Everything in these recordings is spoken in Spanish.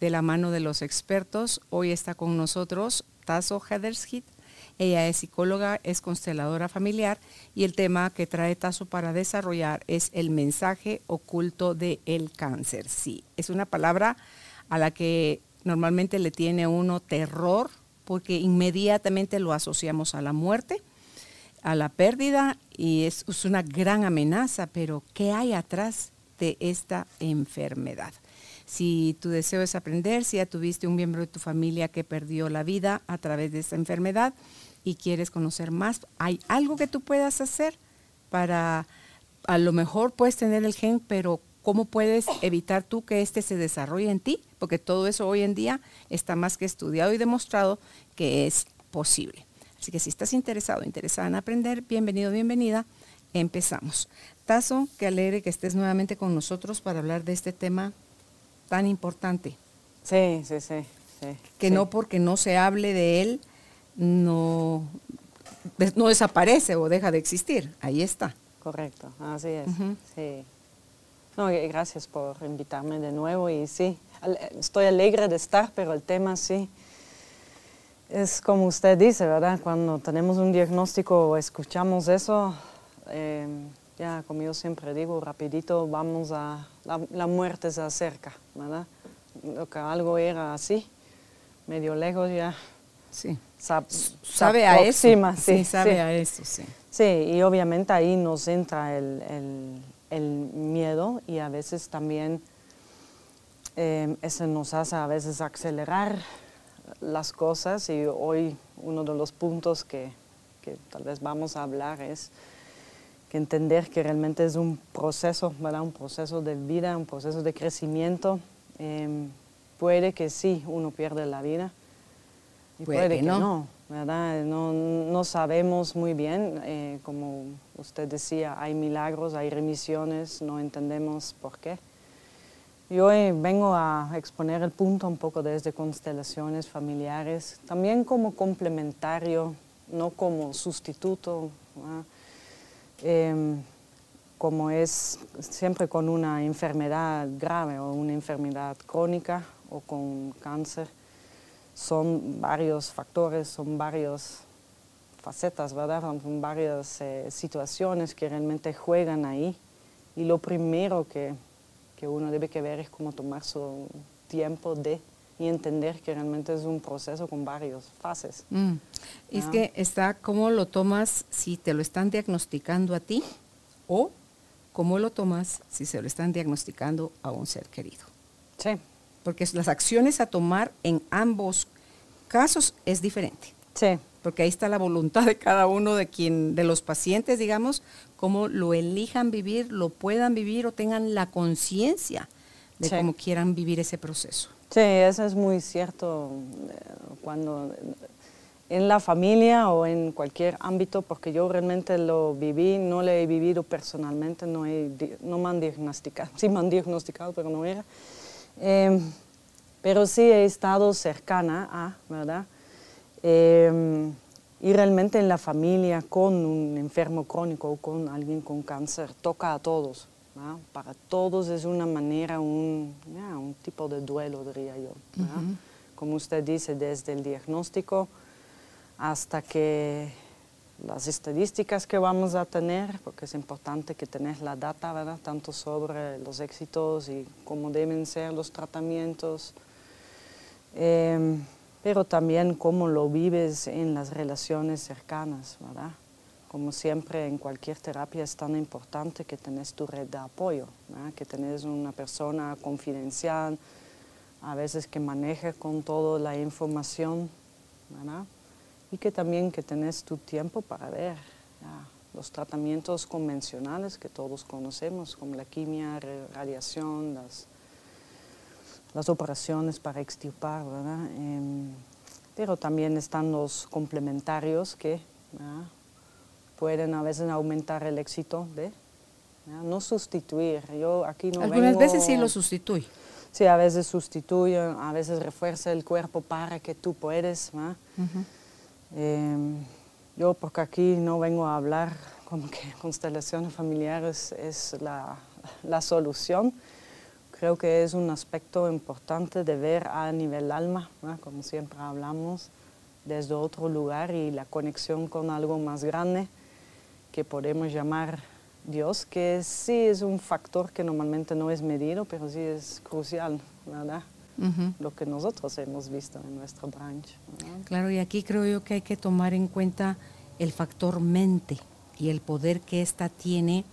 de la mano de los expertos. Hoy está con nosotros Tasso Hederschied. Ella es psicóloga, es consteladora familiar y el tema que trae Tasso para desarrollar es el mensaje oculto del el cáncer. Sí, es una palabra a la que normalmente le tiene uno terror porque inmediatamente lo asociamos a la muerte a la pérdida y es, una gran amenaza, pero ¿qué hay atrás de esta enfermedad? Si tu deseo es aprender, si ya tuviste un miembro de tu familia que perdió la vida a través de esta enfermedad y quieres conocer más, ¿hay algo que tú puedas hacer para, a lo mejor puedes tener el gen, pero ¿cómo puedes evitar tú que este se desarrolle en ti? Porque todo eso hoy en día está más que estudiado y demostrado que es posible. Así que si estás interesado, interesada en aprender, bienvenido, bienvenida. Empezamos. Tazo, qué alegre que estés nuevamente con nosotros para hablar de este tema tan importante. Sí, sí, sí. que no porque no se hable de él, no, no desaparece o deja de existir. Ahí está. Correcto, así es. Sí. No, gracias por invitarme de nuevo y sí, estoy alegre de estar, pero el tema sí es como usted dice, ¿verdad? Cuando tenemos un diagnóstico o escuchamos eso, eh, ya como yo siempre digo, rapidito vamos a, la, muerte se acerca, ¿verdad? Lo que algo era así, medio lejos ya. Sí. sabe a eso. Sí, sabe a eso, sí. Sí, y obviamente ahí nos entra el, el, miedo y a veces también eh, eso nos hace a veces acelerar las cosas y hoy uno de los puntos que, que, tal vez vamos a hablar es que entender que realmente es un proceso, ¿verdad? un proceso de vida, un proceso de crecimiento. Em, puede que sí, uno pierde la vida y puede, que, no. ¿verdad? No, no, sabemos muy bien, eh, como usted decía, hay milagros, hay remisiones, no entendemos por qué. Y hoy vengo a exponer el punto un poco desde constelaciones familiares, también como complementario, no como sustituto, em, como es siempre con una enfermedad grave o una enfermedad crónica o con cáncer. Son varios factores, son varias facetas, ¿verdad? Son varias eh, situaciones que realmente juegan ahí. Y lo primero que que uno debe que ver es cómo tomar su tiempo de y entender que realmente es un proceso con varias fases. Mm. Es que está cómo lo tomas si te lo están diagnosticando a ti o cómo lo tomas si se lo están diagnosticando a un ser querido. Sí. Porque las acciones a tomar en ambos casos es diferente. Sí. Porque ahí está la voluntad de cada uno de quien, de los pacientes, digamos, cómo lo elijan vivir, lo puedan vivir o tengan la conciencia de cómo quieran vivir ese proceso. Sí, eso es muy cierto eh, cuando en la familia o en cualquier ámbito, porque yo realmente lo viví, no lo he vivido personalmente, no, no me han diagnosticado, sí me han diagnosticado, pero no era. Em, pero sí he estado cercana a, ¿verdad? Em, y realmente en la familia con un enfermo crónico o con alguien con cáncer toca a todos. Para todos es una manera, un, un tipo de duelo, diría yo. Como usted dice, desde el diagnóstico hasta que las estadísticas que vamos a tener, porque es importante que tenés la data, ¿verdad? tanto sobre los éxitos y cómo deben ser los tratamientos. Eh, pero también cómo lo vives en las relaciones cercanas, ¿verdad? Como siempre en cualquier terapia es tan importante que tenés tu red de apoyo, que tenés una persona confidencial, a veces que maneja con toda la información, ¿verdad? y que también que tenés tu tiempo para ver los tratamientos convencionales que todos conocemos, como la quimia, radiación, las las operaciones para extirpar. Em, pero también están los complementarios que pueden a veces aumentar el éxito de no sustituir. Yo aquí no Algunas veces sí lo sustituye. Sí, a veces sustituye, a veces refuerza el cuerpo para que tú puedes. Em, yo porque aquí no vengo a hablar como que constelaciones familiares es la, la solución. Creo que es un aspecto importante de ver a nivel alma, como siempre hablamos, desde otro lugar y la conexión con algo más grande que podemos llamar Dios, que sí es un factor que normalmente no es medido, pero sí es crucial, ¿verdad? Lo que nosotros hemos visto en nuestra branch. Claro, y aquí creo yo que hay que tomar en cuenta el factor mente y el poder que ésta tiene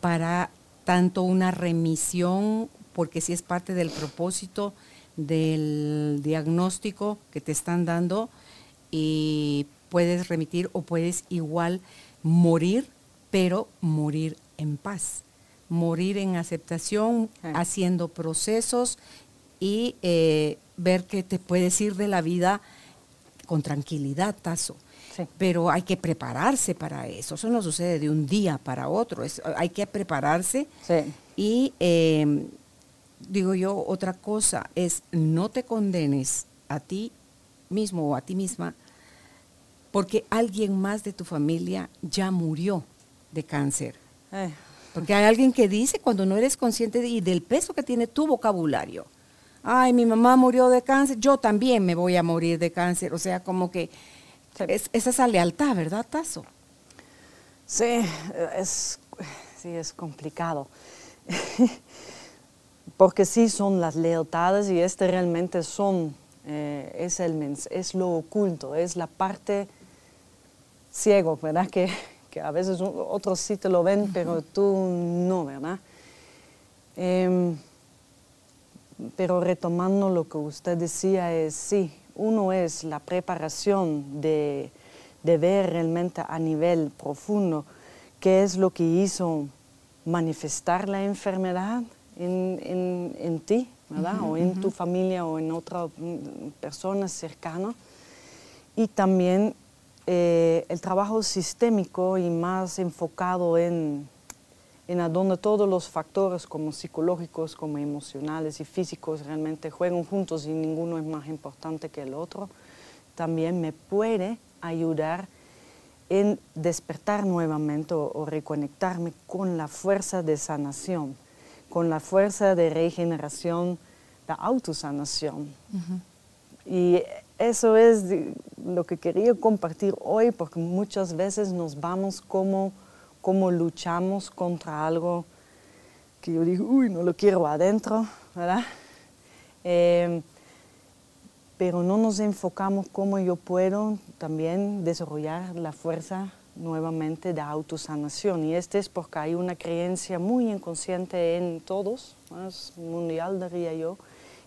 para tanto una remisión, porque sí es parte del propósito del diagnóstico que te están dando, y puedes remitir o puedes igual morir pero morir en paz, morir en aceptación, haciendo procesos y eh, ver que te puedes ir de la vida con tranquilidad, Tazo. Pero hay que prepararse para eso. Eso no sucede de un día para otro. hay que prepararse. Y em, digo yo, otra cosa es no te condenes a ti mismo o a ti misma porque alguien más de tu familia ya murió de cáncer. Eh. Porque hay alguien que dice cuando no eres consciente y del peso que tiene tu vocabulario. Ay, mi mamá murió de cáncer, yo también me voy a morir de cáncer. O sea, como que es, esa lealtad, ¿verdad, Tazo? Sí, es, sí, es complicado. Porque sí son las lealtades y este realmente son, eh, es, el, es lo oculto, es la parte ciego, ¿verdad? Que, que a veces otros sí te lo ven, pero tú no, ¿verdad? Em, pero retomando lo que usted decía es, sí, uno es la preparación de, ver realmente a nivel profundo qué es lo que hizo manifestar la enfermedad en, ti, ¿verdad? o en tu familia o en otra mm, persona cercana. Y también eh, el trabajo sistémico y más enfocado en, en a donde todos los factores como psicológicos, como emocionales y físicos realmente juegan juntos y ninguno es más importante que el otro, también me puede ayudar en despertar nuevamente o, reconectarme con la fuerza de sanación, con la fuerza de regeneración, la autosanación. Y eso es lo que quería compartir hoy, porque muchas veces nos vamos como, como luchamos contra algo que yo digo, uy, no lo quiero adentro, ¿verdad? Em, pero no nos enfocamos cómo yo puedo también desarrollar la fuerza nuevamente de autosanación. Y este es porque hay una creencia muy inconsciente en todos, más mundial diría yo,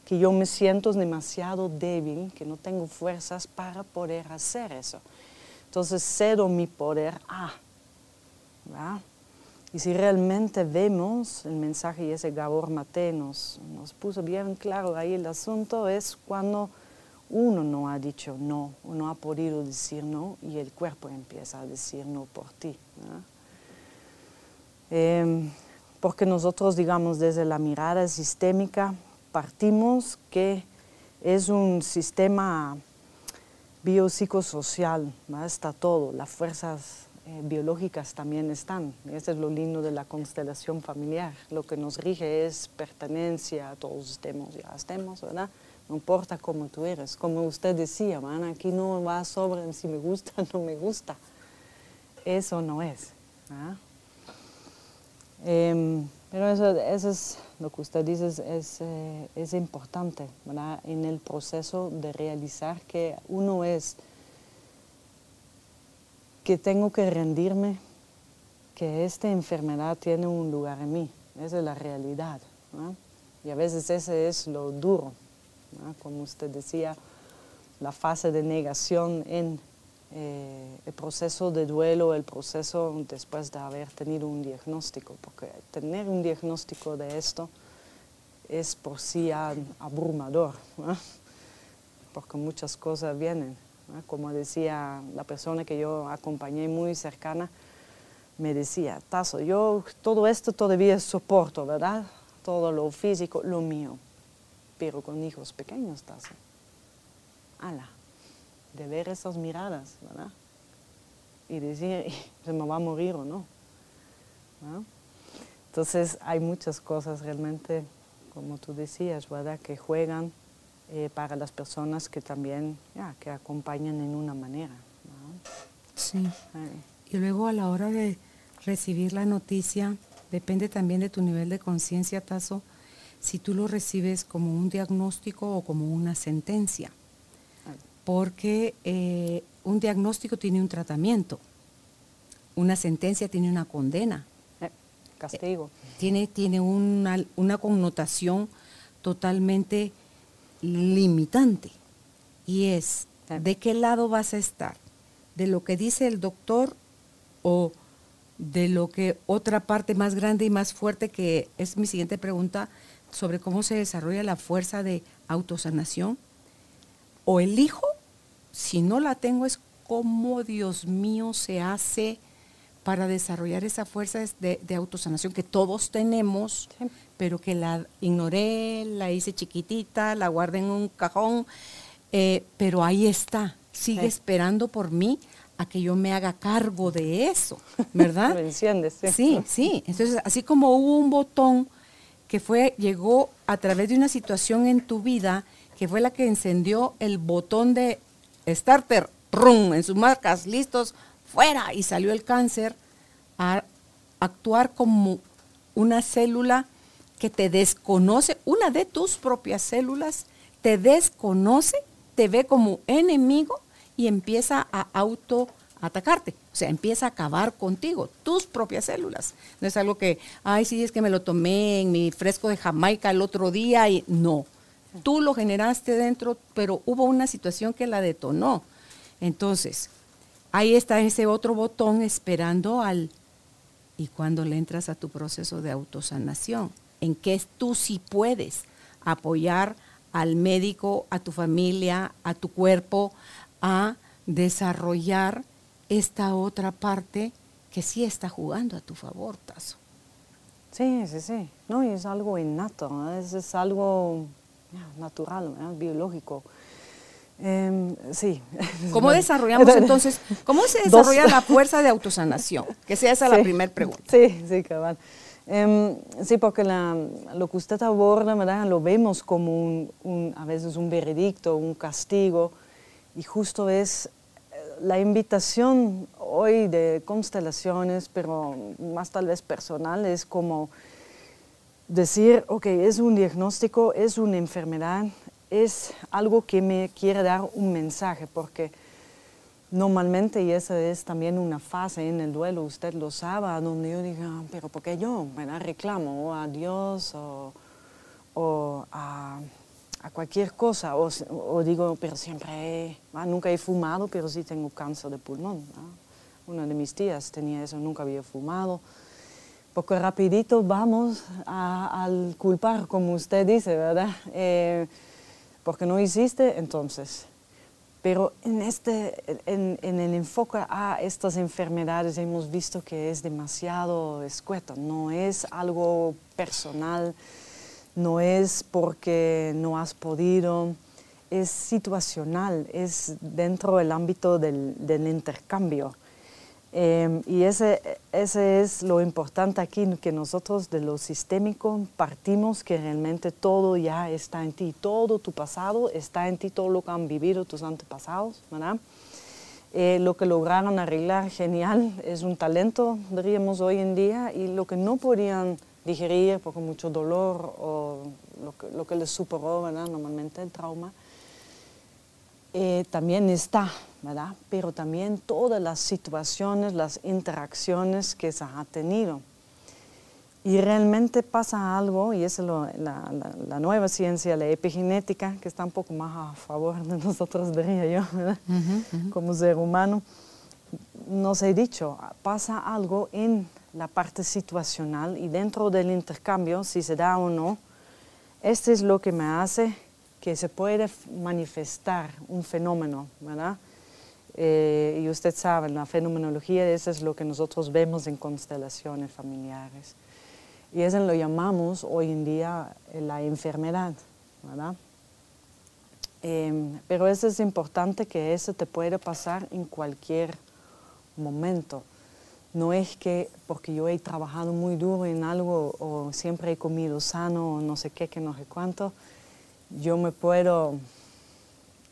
que yo me siento demasiado débil, que no tengo fuerzas para poder hacer eso. Entonces cedo mi poder a. Y si realmente vemos el mensaje y ese Gabor Mate nos, nos puso bien claro ahí el asunto, es cuando uno no ha dicho no, o no ha podido decir no y el cuerpo empieza a decir no por ti. Em, porque nosotros, digamos, desde la mirada sistémica, partimos que es un sistema biopsicosocial, está todo, las fuerzas eh, biológicas también están. Eso es lo lindo de la constelación familiar. Lo que nos rige es pertenencia, todos estemos, ya estemos, ¿verdad? No importa cómo tú eres. Como usted decía, man, aquí no va sobre si me gusta o no me gusta. Eso no es. Em, pero eso, eso es lo que usted dice es, eh, es, importante ¿verdad? en el proceso de realizar que uno es, que tengo que rendirme, que esta enfermedad tiene un lugar en mí. Esa es la realidad. Y a veces ese es lo duro, como usted decía, la fase de negación en eh, el proceso de duelo, el proceso después de haber tenido un diagnóstico, porque tener un diagnóstico de esto es por sí abrumador. porque muchas cosas vienen. Como decía la persona que yo acompañé muy cercana, me decía, Tazo, yo todo esto todavía soporto, ¿verdad? Todo lo físico, lo mío, pero con hijos pequeños, Tazo. Ala, de ver esas miradas, ¿verdad? Y decir, ¿se me va a morir o no? Entonces hay muchas cosas realmente, como tú decías, ¿verdad? Que juegan eh, para las personas que también, ya, que acompañan en una manera. Sí. Y luego a la hora de recibir la noticia, depende también de tu nivel de conciencia, Tazo, si tú lo recibes como un diagnóstico o como una sentencia. Porque eh, un diagnóstico tiene un tratamiento, una sentencia tiene una condena. Eh, castigo. tiene tiene una, una connotación totalmente limitante y es de qué lado vas a estar, de lo que dice el doctor o de lo que otra parte más grande y más fuerte que es mi siguiente pregunta sobre cómo se desarrolla la fuerza de autosanación o elijo, si no la tengo es cómo Dios mío se hace para desarrollar esa fuerza de, de autosanación que todos tenemos, pero que la ignoré, la hice chiquitita, la guardé en un cajón, eh, pero ahí está, sigue esperando por mí a que yo me haga cargo de eso, ¿verdad? sí. Sí, sí. Entonces, así como hubo un botón que fue, llegó a través de una situación en tu vida, que fue la que encendió el botón de starter, rum, en sus marcas, listos, fuera, y salió el cáncer a actuar como una célula que te desconoce, una de tus propias células te desconoce, te ve como enemigo y empieza a autoatacarte. O sea, empieza a acabar contigo, tus propias células. No es algo que, ay, sí, es que me lo tomé en mi fresco de Jamaica el otro día y no. Tú lo generaste dentro, pero hubo una situación que la detonó. Entonces, ahí está ese otro botón esperando al... Y cuando le entras a tu proceso de autosanación, en qué tú sí puedes apoyar al médico, a tu familia, a tu cuerpo, a desarrollar esta otra parte que sí está jugando a tu favor, Tazo. Sí, sí, sí. No, es algo innato, es, algo natural, biológico. Em, sí. ¿Cómo desarrollamos entonces, cómo se desarrolla la fuerza de autosanación? Que sea esa la primera pregunta. Sí, sí, cabal. Em, sí, porque lo que usted aborda, ¿verdad? lo vemos como un, a veces un veredicto, un castigo, y justo es eh, la invitación hoy de constelaciones, pero más tal vez personal, es como decir, ok, es un diagnóstico, es una enfermedad, es algo que me quiere dar un mensaje, porque Normalmente, y esa es también una fase en el duelo, usted lo sabe, donde yo diga, ah, pero ¿por qué yo? Bueno, reclamo a Dios o, a, cualquier cosa, o, digo, pero siempre, ah, nunca he fumado, pero sí tengo cáncer de pulmón. Una de mis tías tenía eso, nunca había fumado. Porque rapidito vamos al culpar, como usted dice, ¿verdad? Eh, porque no hiciste, entonces pero en, este, en, el enfoque a estas enfermedades hemos visto que es demasiado escueto, no es algo personal, no es porque no has podido, es situacional, es dentro del ámbito del, del intercambio. Em, y ese, ese es lo importante aquí, que nosotros de lo sistémico partimos que realmente todo ya está en ti, todo tu pasado está en ti, todo lo que han vivido tus antepasados, ¿verdad? Eh, lo que lograron arreglar, genial, es un talento, diríamos hoy en día, y lo que no podían digerir porque mucho dolor o lo que, lo que les superó, ¿verdad? Normalmente el trauma, eh, también está, ¿verdad? Pero también todas las situaciones, las interacciones que se ha tenido. Y realmente pasa algo, y es la, nueva ciencia, la epigenética, que está un poco más a favor de nosotros, diría yo, como ser humano. Nos he dicho, pasa algo en la parte situacional y dentro del intercambio, si se da o no, este es lo que me hace que se puede manifestar un fenómeno, ¿verdad? Eh, y usted sabe, la fenomenología, eso es lo que nosotros vemos en constelaciones familiares. Y eso lo llamamos hoy en día eh, la enfermedad, ¿verdad? Em, pero eso es importante que eso te puede pasar en cualquier momento. No es que porque yo he trabajado muy duro en algo o siempre he comido sano o no sé qué, que no sé cuánto, yo me puedo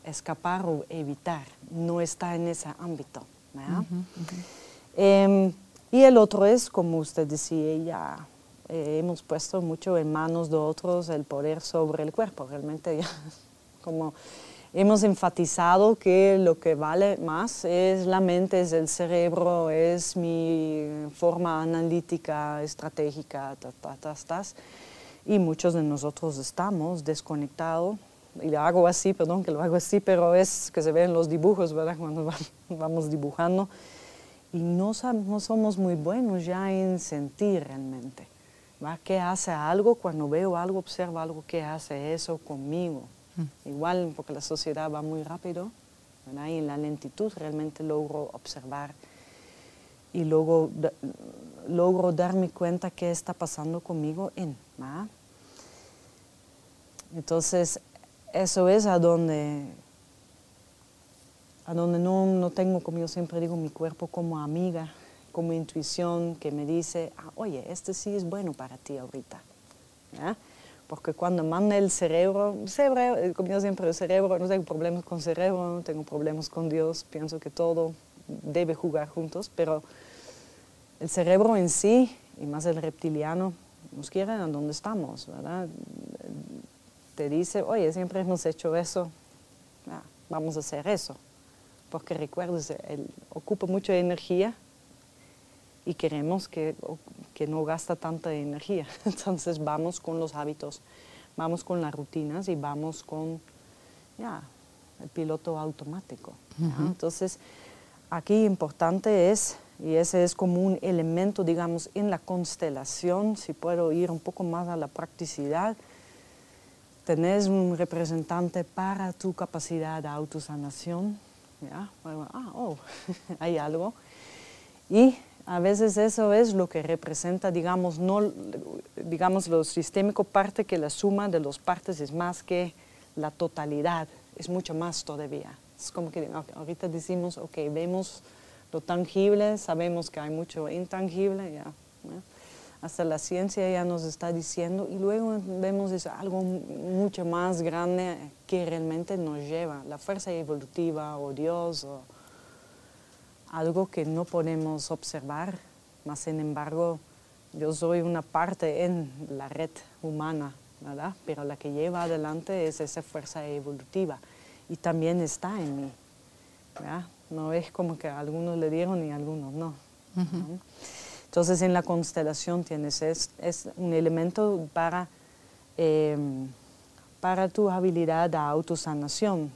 escapar o evitar. No está en ese ámbito. Em, y el otro es, como usted decía, ya eh, hemos puesto mucho en manos de otros el poder sobre el cuerpo. Realmente ya como hemos enfatizado que lo que vale más es la mente, es el cerebro, es mi forma analítica, estratégica, ta, y muchos de nosotros estamos desconectados. Y lo hago así, perdón que lo hago así, pero es que se ven los dibujos, ¿verdad? Cuando vamos dibujando. Y no, no somos muy buenos ya en sentir realmente. ¿va? ¿Qué hace algo cuando veo algo, observo algo, qué hace eso conmigo? Igual porque la sociedad va muy rápido y en la lentitud realmente logro observar y luego logro darme cuenta qué está pasando conmigo en. Entonces, eso es a donde, a donde no, no tengo, como yo siempre digo, mi cuerpo como amiga, como intuición que me dice, ah, oye, este sí es bueno para ti ahorita. porque cuando manda el cerebro, cerebro como yo siempre, el cerebro, no tengo problemas con cerebro, no tengo problemas con Dios, pienso que todo debe jugar juntos, pero el cerebro en sí, y más el reptiliano, nos quiere a donde estamos, ¿verdad? Te dice, oye, siempre hemos hecho eso, ah, vamos a hacer eso, porque recuerdes, él ocupa mucha energía y queremos que, que no gasta tanta energía. Entonces vamos con los hábitos, vamos con las rutinas y vamos con ya, el piloto automático. Entonces aquí importante es, y ese es como un elemento, digamos, en la constelación, si puedo ir un poco más a la practicidad, tenés un representante para tu capacidad de autosanación, ¿ya? ah, oh, hay algo. Y a veces eso es lo que representa, digamos, no, digamos, lo sistémico parte que la suma de las partes es más que la totalidad, es mucho más todavía. Es como que ahorita decimos, ok, vemos lo tangible, sabemos que hay mucho intangible, ya. Hasta la ciencia ya nos está diciendo y luego vemos es algo mucho más grande que realmente nos lleva, la fuerza evolutiva o Dios o algo que no podemos observar, más sin embargo yo soy una parte en la red humana, ¿verdad? Pero la que lleva adelante es esa fuerza evolutiva y también está en mí, ¿verdad? No es como que algunos le dieron y algunos no. Entonces en la constelación tienes, es, es un elemento para, em, para tu habilidad de autosanación.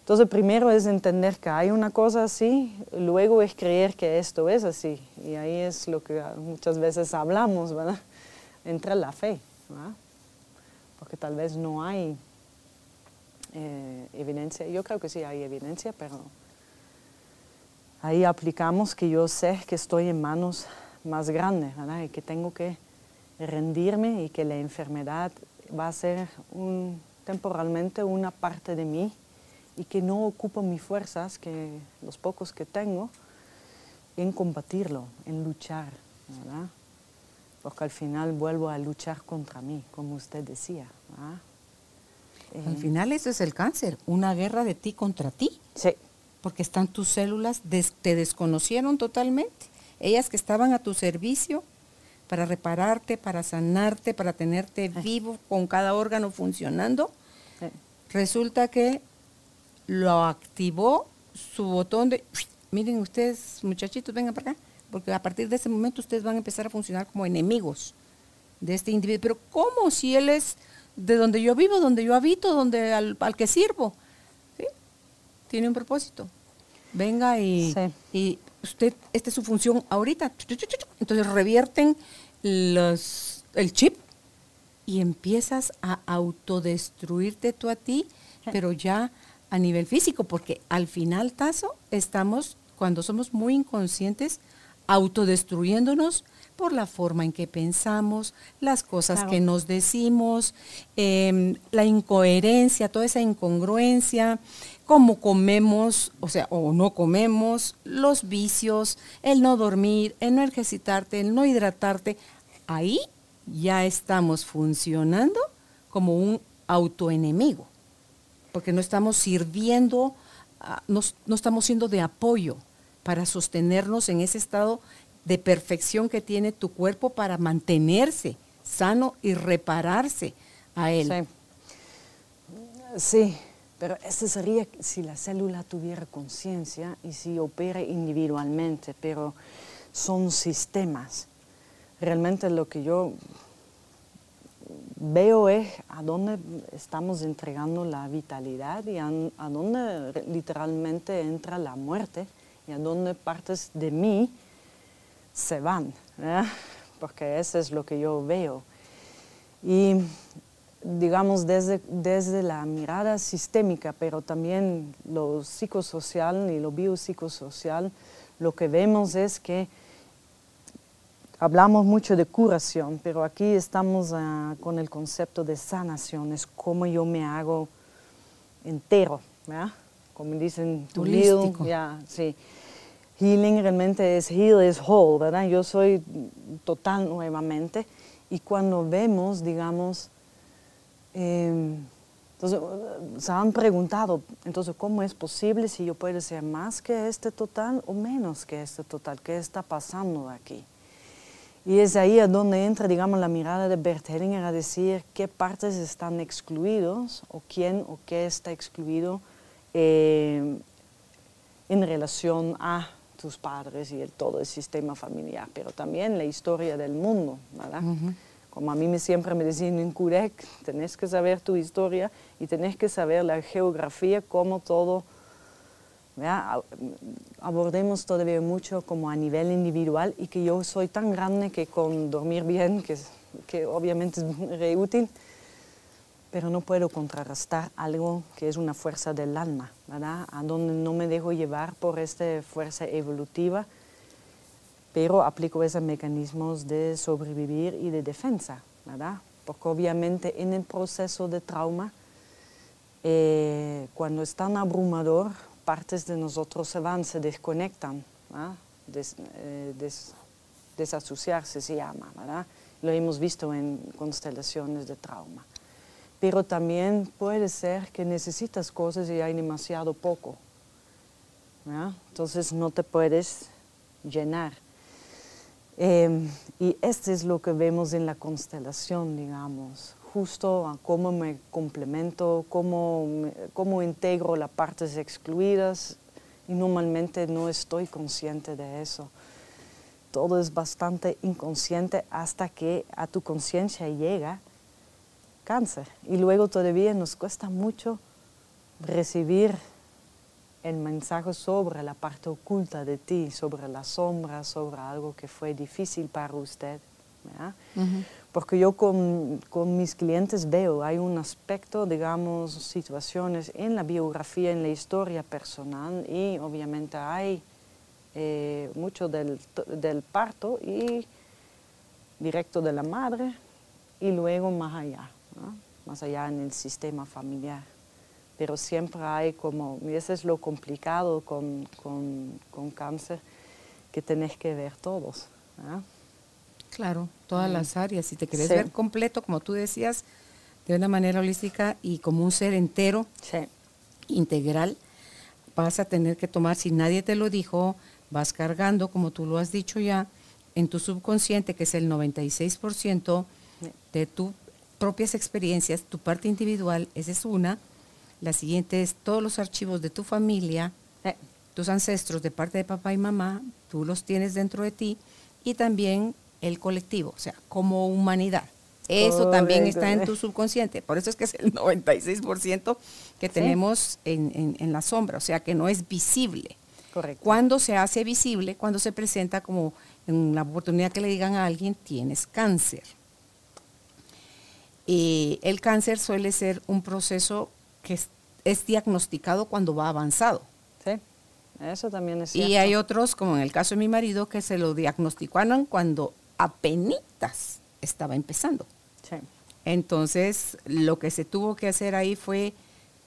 Entonces, primero es entender que hay una cosa así, luego es creer que esto es así. Y ahí es lo que muchas veces hablamos, ¿verdad? Entra la fe, ¿verdad? Porque tal vez no hay eh, evidencia. Yo creo que sí hay evidencia, pero ahí aplicamos que yo sé que estoy en manos más grandes, ¿verdad? Y que tengo que rendirme y que la enfermedad va a ser un, temporalmente una parte de mí y que no ocupo mis fuerzas, que los pocos que tengo, en combatirlo, en luchar, ¿verdad? Porque al final vuelvo a luchar contra mí, como usted decía. al final eso es el cáncer, una guerra de ti contra ti. Sí. Porque están tus células, te desconocieron totalmente. Ellas que estaban a tu servicio para repararte, para sanarte, para tenerte vivo con cada órgano funcionando, resulta que lo activó su botón de, miren ustedes muchachitos, vengan para acá, porque a partir de ese momento ustedes van a empezar a funcionar como enemigos de este individuo. Pero ¿cómo si él es de donde yo vivo, donde yo habito, donde al, que sirvo? Tiene un propósito. Venga y, y usted, esta es su función ahorita. Entonces revierten los, el chip y empiezas a autodestruirte tú a ti, pero ya a nivel físico, porque al final, Tazo, estamos, cuando somos muy inconscientes, autodestruyéndonos por la forma en que pensamos, las cosas que nos decimos, em, la incoherencia, toda esa incongruencia, cómo comemos, o sea, o no comemos, los vicios, el no dormir, el no ejercitarte, el no hidratarte. Ahí ya estamos funcionando como un autoenemigo, porque no estamos sirviendo, ah, no, no estamos siendo de apoyo para sostenernos en ese estado de perfección que tiene tu cuerpo para mantenerse sano y repararse a él. Sí. Pero eso sería si la célula tuviera conciencia y si opera individualmente, pero son sistemas. Realmente lo que yo veo es a dónde estamos entregando la vitalidad y a, dónde literalmente entra la muerte y a dónde partes de mí se van, porque eso es lo que yo veo. Y digamos desde, desde la mirada sistémica, pero también lo psicosocial y lo biopsicosocial, lo que vemos es que hablamos mucho de curación, pero aquí estamos ah, con el concepto de sanación, es como yo me hago entero, como dicen, tu Ya, sí healing realmente es heal is whole, ¿verdad? Yo soy total nuevamente. Y cuando vemos, digamos, em, entonces se han preguntado, entonces, ¿cómo es posible si yo puedo ser más que este total o menos que este total? ¿Qué está pasando aquí? Y es ahí a donde entra, digamos, la mirada de Bert Hellinger a decir qué partes están excluidos o quién o qué está excluido em, en relación a tus padres y el, todo el sistema familiar, pero también la historia del mundo, ¿verdad? Como a mí siempre me decían en CUREC, tenés que saber tu historia y tenés que saber la geografía, cómo todo, ¿verdad? abordemos todavía mucho como a nivel individual y que yo soy tan grande que con dormir bien, que, que obviamente es re útil, pero no puedo contrarrestar algo que es una fuerza del alma, ¿verdad? A donde no me dejo llevar por esta fuerza evolutiva, pero aplico esos mecanismos de sobrevivir y de defensa, ¿verdad? Porque obviamente en el proceso de trauma, eh, cuando es tan abrumador, partes de nosotros se van, se desconectan, ¿verdad? Eh, desasociarse se llama, ¿verdad? Lo hemos visto en constelaciones de trauma pero también puede ser que necesitas cosas y hay demasiado poco. Entonces no te puedes llenar. Em, y esto es lo que vemos en la constelación, digamos, justo a cómo me complemento, cómo, cómo integro las partes excluidas y normalmente no estoy consciente de eso. Todo es bastante inconsciente hasta que a tu conciencia llega cáncer. Y luego todavía nos cuesta mucho recibir el mensaje sobre la parte oculta de ti, sobre la sombra, sobre algo que fue difícil para usted. Porque yo con, con, mis clientes veo, hay un aspecto, digamos, situaciones en la biografía, en la historia personal y obviamente hay eh, mucho del, del parto y directo de la madre y luego más allá más allá en el sistema familiar. Pero siempre hay como, y eso es lo complicado con, con, cáncer, que tenés que ver todos. Claro, todas mm. las áreas. Si te querés ver completo, como tú decías, de una manera holística y como un ser entero, integral, vas a tener que tomar, si nadie te lo dijo, vas cargando, como tú lo has dicho ya, en tu subconsciente, que es el 96% de tu propias experiencias, tu parte individual, esa es una. La siguiente es todos los archivos de tu familia, eh, tus ancestros de parte de papá y mamá, tú los tienes dentro de ti, y también el colectivo, o sea, como humanidad. Eso también está en tu subconsciente. Por eso es que es el 96% que tenemos en, en, la sombra, o sea, que no es visible. Correcto. Cuando se hace visible, cuando se presenta como en la oportunidad que le digan a alguien, tienes cáncer Y el cáncer suele ser un proceso que es, es diagnosticado cuando va avanzado. Sí, eso también es cierto. Y hay otros, como en el caso de mi marido, que se lo diagnosticaron cuando apenitas estaba empezando. Sí. Entonces, lo que se tuvo que hacer ahí fue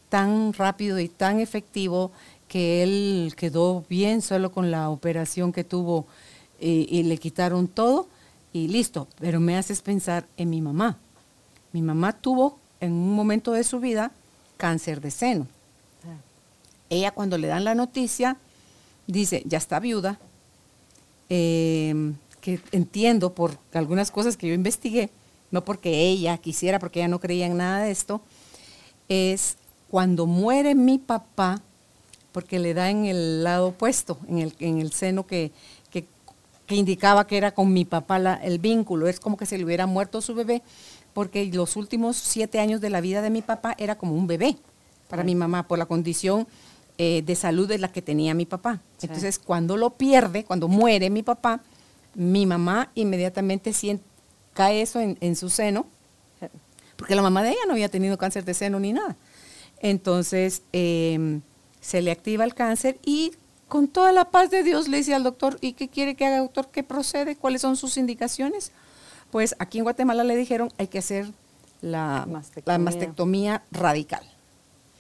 tan rápido y tan efectivo que él quedó bien solo con la operación que tuvo y, y le quitaron todo y listo. Pero me haces pensar en mi mamá. Mi mamá tuvo en un momento de su vida cáncer de seno. Ella cuando le dan la noticia dice, ya está viuda, eh, que entiendo por algunas cosas que yo investigué, no porque ella quisiera, porque ella no creía en nada de esto, es cuando muere mi papá, porque le da en el lado opuesto, en el, en el seno que, que, que indicaba que era con mi papá la- el vínculo, es como que se le hubiera muerto su bebé, porque los últimos siete años de la vida de mi papá era como un bebé para mi mamá, por la condición eh, de salud de la que tenía mi papá. Sí. Entonces, cuando lo pierde, cuando muere mi papá, mi mamá inmediatamente cae eso en, en su seno, Sí. porque la mamá de ella no había tenido cáncer de seno ni nada. Entonces, eh, se le activa el cáncer y con toda la paz de Dios le dice al doctor, ¿y qué quiere que haga, doctor? ¿Qué procede? ¿Cuáles son sus indicaciones? Pues aquí en Guatemala le dijeron, hay que hacer la Mastectomía. la mastectomía radical.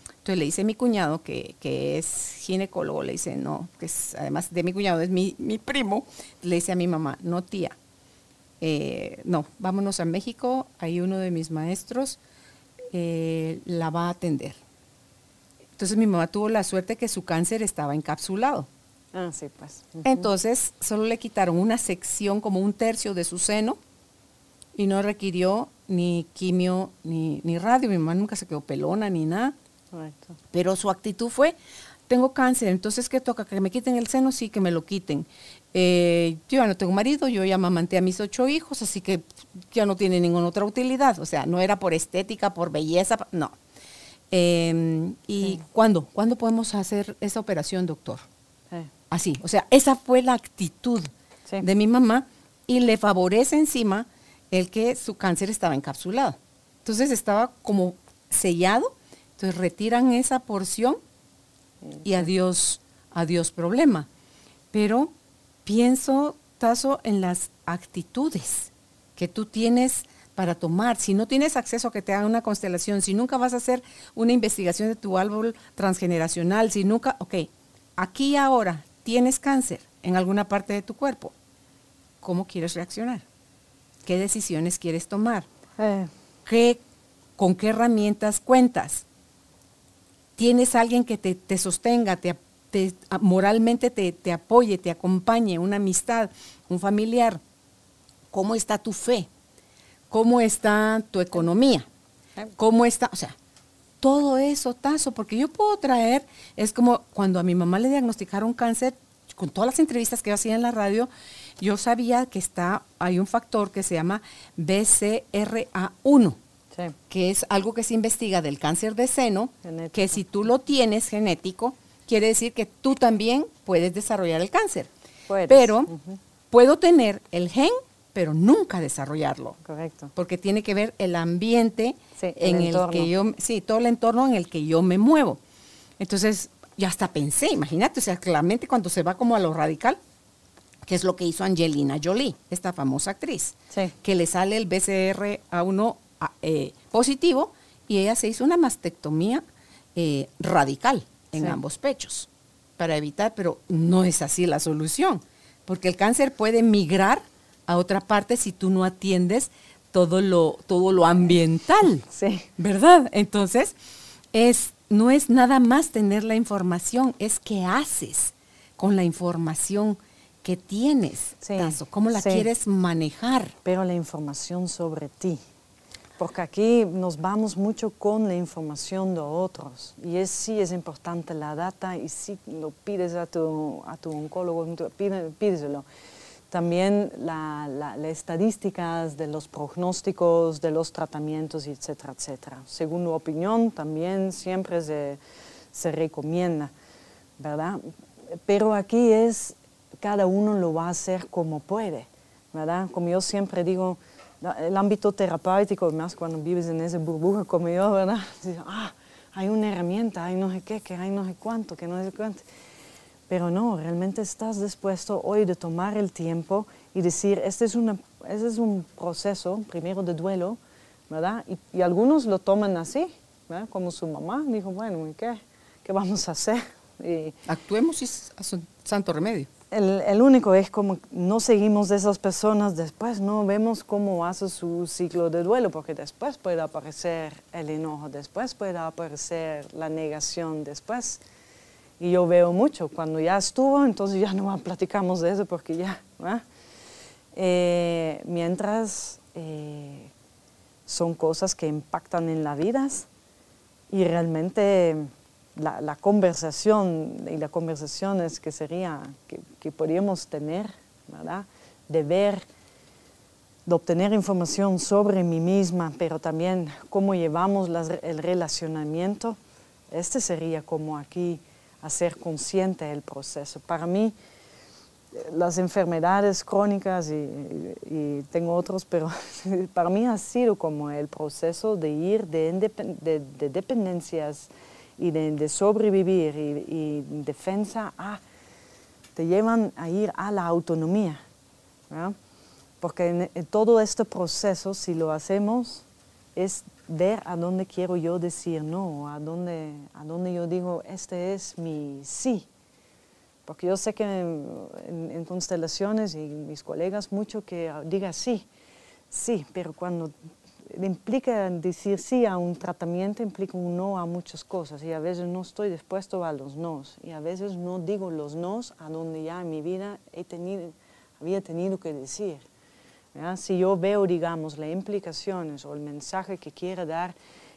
Entonces le dice a mi cuñado, que, que es ginecólogo, le dice, no, que es, además de mi cuñado, es mi, mi primo, le dice a mi mamá, no tía, eh, no, vámonos a México, ahí uno de mis maestros eh, la va a atender. Entonces mi mamá tuvo la suerte que su cáncer estaba encapsulado. Ah, sí, pues. Entonces solo le quitaron una sección, como un tercio de su seno, y no requirió ni quimio ni, ni radio. Mi mamá nunca se quedó pelona ni nada. Correcto. Pero su actitud fue, tengo cáncer, entonces ¿qué toca? ¿Que me quiten el seno? Sí, que me lo quiten. Eh, yo ya no tengo marido, yo ya amamanté a mis ocho hijos, así que ya no tiene ninguna otra utilidad. O sea, no era por estética, por belleza, no. Eh, ¿Y cuándo? ¿Cuándo podemos hacer esa operación, doctor? Sí. Así, o sea, esa fue la actitud Sí. de mi mamá y le favorece encima el que su cáncer estaba encapsulado. Entonces estaba como sellado, entonces retiran esa porción y adiós, adiós problema. Pero pienso, Tazo, en las actitudes que tú tienes para tomar. Si no tienes acceso a que te hagan una constelación, si nunca vas a hacer una investigación de tu árbol transgeneracional, si nunca, ok, aquí y ahora tienes cáncer en alguna parte de tu cuerpo, ¿cómo quieres reaccionar? ¿Qué decisiones quieres tomar? Eh, ¿Qué, ¿Con qué herramientas cuentas? ¿Tienes alguien que te, te sostenga, te, te- moralmente te, te apoye, te acompañe, una amistad, un familiar? ¿Cómo está tu fe? ¿Cómo está tu economía? ¿Cómo está? O sea, todo eso, Tazo, porque yo puedo traer, es como cuando a mi mamá le diagnosticaron cáncer, con todas las entrevistas que yo hacía en la radio, yo sabía que está, hay un factor que se llama BCRA1 sí. que es algo que se investiga del cáncer de seno, Genético. que si tú lo tienes genético, quiere decir que tú también puedes desarrollar el cáncer. Puedes, Pero puedo tener el gen, pero nunca desarrollarlo, Correcto. porque tiene que ver el ambiente Sí, en el, que yo, sí, todo el entorno en el que yo me muevo. Entonces, ya hasta pensé, imagínate, o sea, que la mente cuando se va como a lo radical, que es lo que hizo Angelina Jolie, esta famosa actriz Sí. que le sale el BCR1 a- eh, positivo y ella se hizo una mastectomía eh, radical en Sí. ambos pechos para evitar, pero no es así la solución, porque el cáncer puede migrar a otra parte si tú no atiendes todo lo, todo lo ambiental. Sí. ¿Verdad? Entonces, es, no es nada más tener la información, es qué haces con la información que tienes, Sí, Tazo, cómo la sí. quieres manejar. pero la información sobre ti. Porque aquí nos vamos mucho con la información de otros. Y es, sí es importante la data y sí lo pides a tu, a tu oncólogo, pídeselo. También la- la- las estadísticas de los pronósticos, de los tratamientos, etcétera, etcétera. Según mi opinión, también siempre se, se recomienda, ¿verdad? Pero aquí es, cada uno lo va a hacer como puede, ¿verdad? Como yo siempre digo, el ámbito terapéutico, más cuando vives en esa burbuja como yo, ¿verdad? ah, hay una herramienta, hay no sé qué, que hay no sé cuánto, que no sé cuánto. Pero no, realmente estás dispuesto hoy de tomar el tiempo y decir, este es, una, este es un proceso, primero de duelo, ¿verdad? Y, algunos lo toman así, ¿verdad? Como su mamá dijo, bueno, ¿y qué? ¿Qué vamos a hacer? Y, Actuemos y santo remedio. El, único es como no seguimos esas personas después, no vemos cómo hace su ciclo de duelo, porque después puede aparecer el enojo, después puede aparecer la negación, después. Y yo veo mucho, cuando ya estuvo, entonces ya no platicamos de eso porque ya. Eh, mientras eh, son cosas que impactan en la vida y realmente la, conversación y la conversación es que sería que, podríamos tener, ¿verdad? De ver, de obtener información sobre mí misma, pero también cómo llevamos el relacionamiento. Este sería como aquí hacer consciente el proceso. Para mí, las enfermedades crónicas y, tengo otros, pero para mí ha sido como el proceso de ir de dependencias y de, sobrevivir y, defensa a, te llevan a ir a la autonomía. Porque en, todo este proceso, si lo hacemos, es ver a dónde quiero yo decir no, a dónde, a dónde yo digo, este es mi sí. Porque yo sé que en, en constelaciones y mis colegas mucho que diga sí, sí, pero cuando implica decir sí a un tratamiento, implica un no a muchas cosas y a veces no estoy dispuesto a los nos y a veces no digo los nos a donde ya en mi vida he tenido, había tenido que decir. Si yo veo, digamos, las implicaciones o el mensaje que quiere dar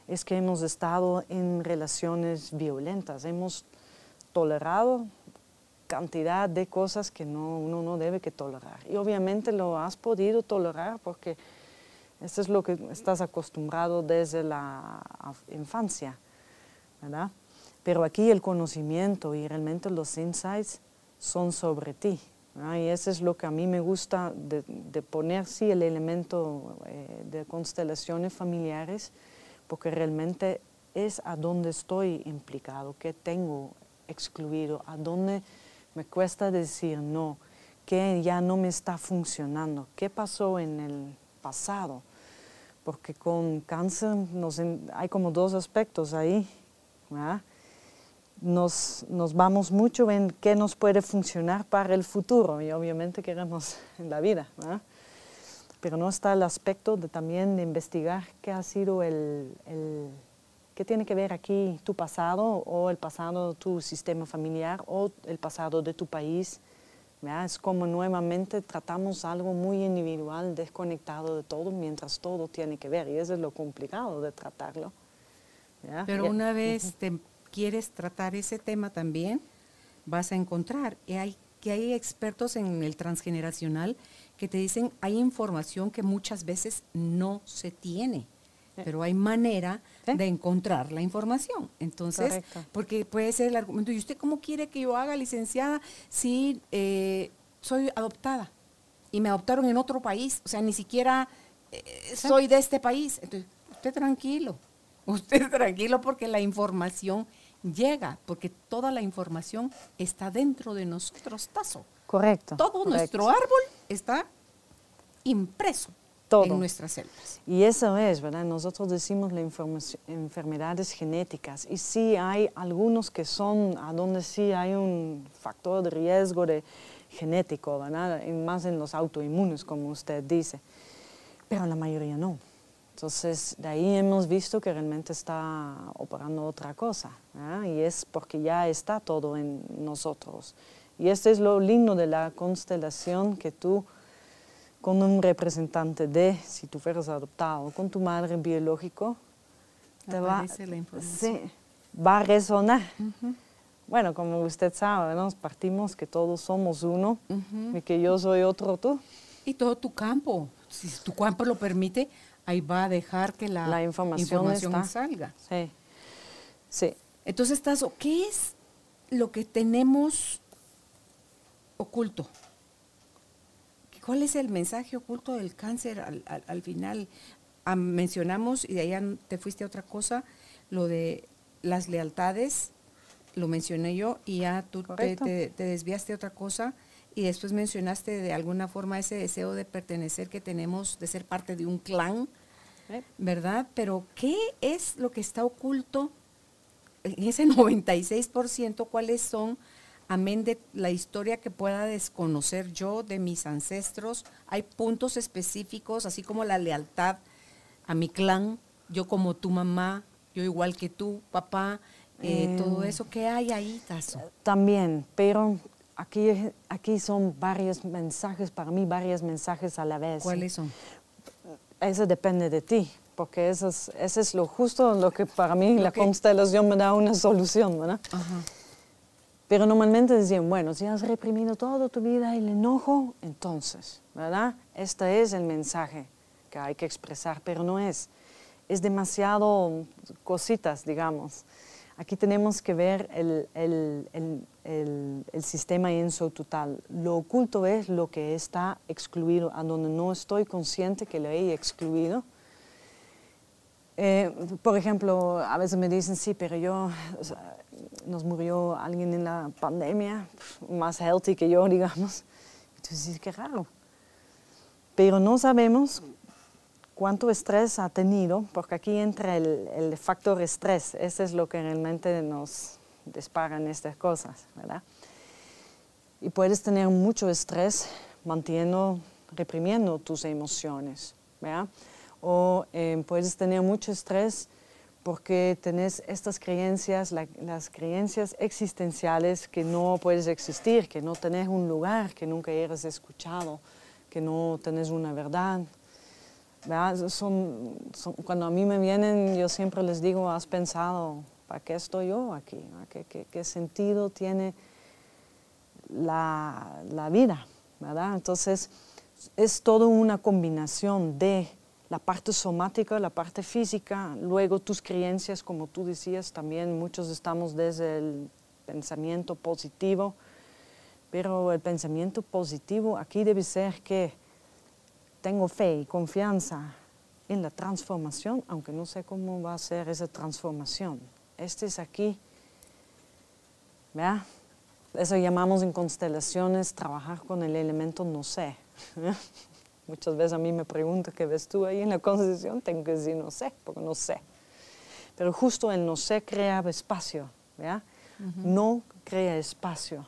es que hemos estado en relaciones violentas, hemos tolerado cantidad de cosas que no, uno no debe que tolerar. Y obviamente lo has podido tolerar porque eso es lo que estás acostumbrado desde la infancia, ¿verdad? Pero aquí el conocimiento y realmente los insights son sobre ti. Y eso es lo que a mí me gusta de, poner, sí, el elemento eh, de constelaciones familiares, porque realmente es a dónde estoy implicado, qué tengo excluido, a dónde me cuesta decir no, qué ya no me está funcionando, qué pasó en el pasado, porque con cáncer nos, hay como dos aspectos ahí. Nos, nos, vamos mucho en qué nos puede funcionar para el futuro y obviamente queremos en la vida, pero no está el aspecto de también investigar qué ha sido el, el, qué tiene que ver aquí tu pasado o el pasado de tu sistema familiar o el pasado de tu país es como nuevamente tratamos algo muy individual, desconectado de todo, mientras todo tiene que ver. Y eso es lo complicado de tratarlo. Pero una vez te quieres tratar ese tema también, vas a encontrar que hay, que hay expertos en el transgeneracional que te dicen hay información que muchas veces no se tiene pero hay manera de encontrar la información. Entonces, porque puede ser el argumento, ¿y usted cómo quiere que yo haga, licenciada, si eh, soy adoptada y me adoptaron en otro país? O sea, ni siquiera eh, soy de este país. Entonces, usted tranquilo, usted tranquilo porque la información llega, porque toda la información está dentro de nosotros, Tazo. Correcto. Todo nuestro árbol está impreso en nuestras células. Y eso es, ¿verdad? Nosotros decimos las enfermedades genéticas y sí hay algunos que son, a donde sí hay un factor de riesgo de genético, ¿verdad? más en los autoinmunes, como usted dice, pero la mayoría no. Entonces, de ahí hemos visto que realmente está operando otra cosa, y es porque ya está todo en nosotros. Y este es lo lindo de la constelación que tú con un representante de, si tú fueras adoptado, con tu madre biológico, te va, sí, va a resonar. Bueno, como usted sabe, nos partimos que todos somos uno y que yo soy otro tú. Y todo tu campo, si tu campo lo permite, ahí va a dejar que la, información, salga. Sí, sí. Entonces, Tazo, ¿qué es lo que tenemos oculto? ¿Cuál es el mensaje oculto del cáncer al, final? Ah, mencionamos, y de ahí te fuiste a otra cosa, lo de las lealtades, lo mencioné yo, y ya tú te, desviaste a otra cosa, y después mencionaste de alguna forma ese deseo de pertenecer que tenemos, de ser parte de un clan, ¿verdad? Pero ¿qué es lo que está oculto en ese 96%? ¿Cuáles son, amén de la historia que pueda desconocer yo de mis ancestros? Hay puntos específicos, así como la lealtad a mi clan, yo como tu mamá, yo igual que tú, papá, eh, todo em, eso. ¿Qué hay ahí, Tazo? También, pero aquí, aquí son varios mensajes, para mí varios mensajes a la vez. ¿Cuáles son? eso depende de ti, porque eso es, eso es lo justo, lo que para mí la constelación me da una solución, ¿verdad? Pero normalmente decían, bueno, si has reprimido toda tu vida el enojo, entonces, ¿verdad? Este es el mensaje que hay que expresar, pero no es. Es demasiado cositas, digamos. Aquí tenemos que ver el, sistema en su total. Lo oculto es lo que está excluido, a donde no estoy consciente que lo he excluido. Eh, por ejemplo, a veces me dicen, sí, pero yo, nos murió alguien en la pandemia, más healthy que yo, digamos. Entonces, qué raro. Pero no sabemos cuánto estrés ha tenido, porque aquí entra el, factor estrés, ese es lo que realmente nos disparan estas cosas, ¿verdad? Y puedes tener mucho estrés manteniendo, reprimiendo tus emociones, ¿verdad? O eh, puedes tener mucho estrés porque tenés estas creencias, las creencias existenciales que no puedes existir, que no tenés un lugar, que nunca eres escuchado, que no tenés una verdad, son, cuando a mí me vienen, yo siempre les digo, ¿has pensado para qué estoy yo aquí? ¿Qué, sentido tiene la, la, vida? ¿verdad? Entonces, es todo una combinación de la parte somática, la parte física, luego tus creencias, como tú decías, también muchos estamos desde el pensamiento positivo, pero el pensamiento positivo aquí debe ser que tengo fe y confianza en la transformación, aunque no sé cómo va a ser esa transformación. Este es aquí, ¿vea? Eso llamamos en constelaciones trabajar con el elemento no sé. Muchas veces a mí me preguntan qué ves tú ahí en la constelación, tengo que decir no sé, porque no sé. Pero justo el no sé crea espacio, ¿vea? No crea espacio,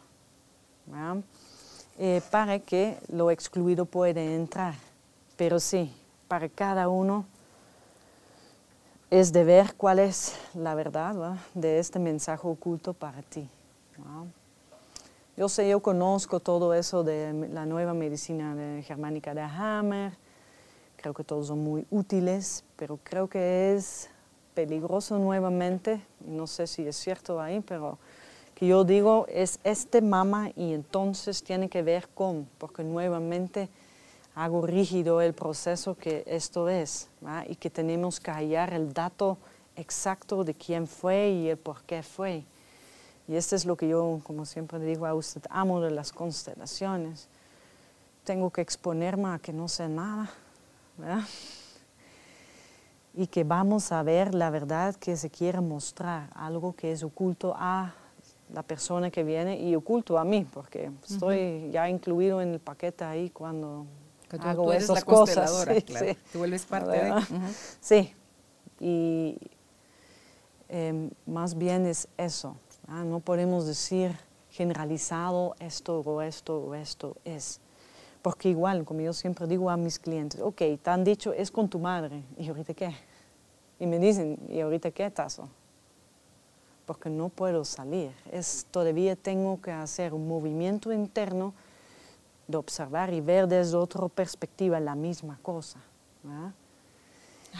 eh, para que lo excluido puede entrar. Pero sí, para cada uno es de ver cuál es la verdad de este mensaje oculto para ti. Yo sé, yo conozco todo eso de la nueva medicina germánica de Hammer, creo que todos son muy útiles, pero creo que es peligroso nuevamente, no sé si es cierto ahí, pero que yo digo es este mama y entonces tiene que ver con, porque nuevamente hago rígido el proceso que esto es y que tenemos que hallar el dato exacto de quién fue y el por qué fue. Y esto es lo que yo, como siempre digo a usted, amo de las constelaciones. Tengo que exponerme a que no sé nada, Y que vamos a ver la verdad que se quiere mostrar, algo que es oculto a la persona que viene y oculto a mí, porque estoy ya incluido en el paquete ahí cuando que tú, eres la consteladora, claro. Tú vuelves parte de... Sí, y em, más bien es eso. ¿Ah? No podemos decir generalizado esto o esto o esto es. Porque igual, como yo siempre digo a mis clientes, ok, te han dicho es con tu madre, ¿y ahorita qué? Y me dicen, ¿y ahorita qué, Tazo? Porque no puedo salir. Es, todavía tengo que hacer un movimiento interno de observar y ver desde otra perspectiva la misma cosa.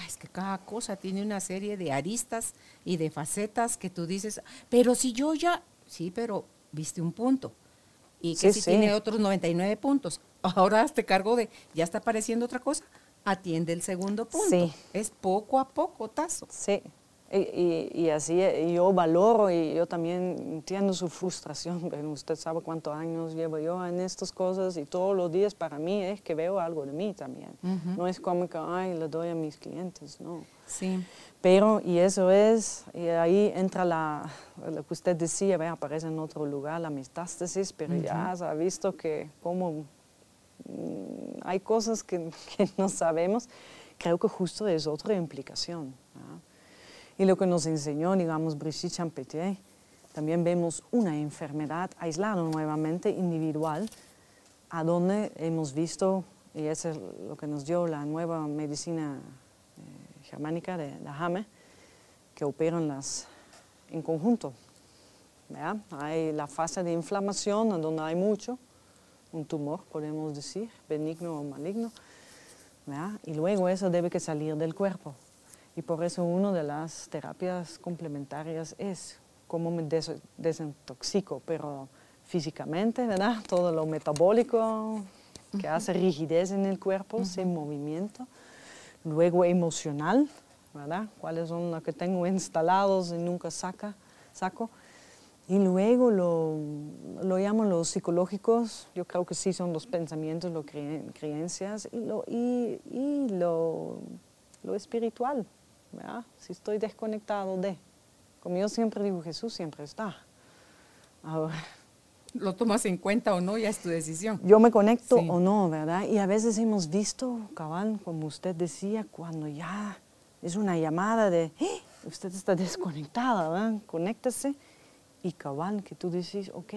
Es que cada cosa tiene una serie de aristas y de facetas que tú dices, pero si yo ya, sí, pero viste un punto. Y que si tiene otros 99 puntos. Ahora te cargo de, ya está apareciendo otra cosa, atiende el segundo punto. Es poco a poco, Tazo. Sí, Y, así yo valoro y yo también entiendo su frustración, pero usted sabe cuántos años llevo yo en estas cosas y todos los días para mí es que veo algo de mí también. No es como que, ay, le doy a mis clientes, no. Sí. Pero, y eso es, y ahí entra la, lo que usted decía, ve, aparece en otro lugar la metástasis, pero ya se ha visto que como mm, hay cosas que, que no sabemos, creo que justo es otra implicación. Y lo que nos enseñó, digamos, Brigitte Champetier, también vemos una enfermedad aislada nuevamente, individual, a donde hemos visto, y eso es lo que nos dio la nueva medicina eh, germánica de la Hame, que operan las en conjunto. Hay la fase de inflamación, donde hay mucho, un tumor, podemos decir, benigno o maligno, y luego eso debe que salir del cuerpo. Y por eso una de las terapias complementarias es cómo me desintoxico, pero físicamente, ¿verdad? Todo lo metabólico que hace rigidez en el cuerpo, sin movimiento. Luego emocional, ¿verdad? Cuáles son los que tengo instalados y nunca saca, saco. Y luego lo, lo llamo los psicológicos, yo creo que sí son los pensamientos, las creencias y lo, y, y lo, lo espiritual, si estoy desconectado de, como yo siempre digo, Jesús siempre está. Lo tomas en cuenta o no, ya es tu decisión. Yo me conecto o no, ¿verdad? Y a veces hemos visto, cabal, como usted decía, cuando ya es una llamada de, ¡Eh! usted está desconectada, ¿verdad? Conéctese. Y cabal, que tú dices, ok,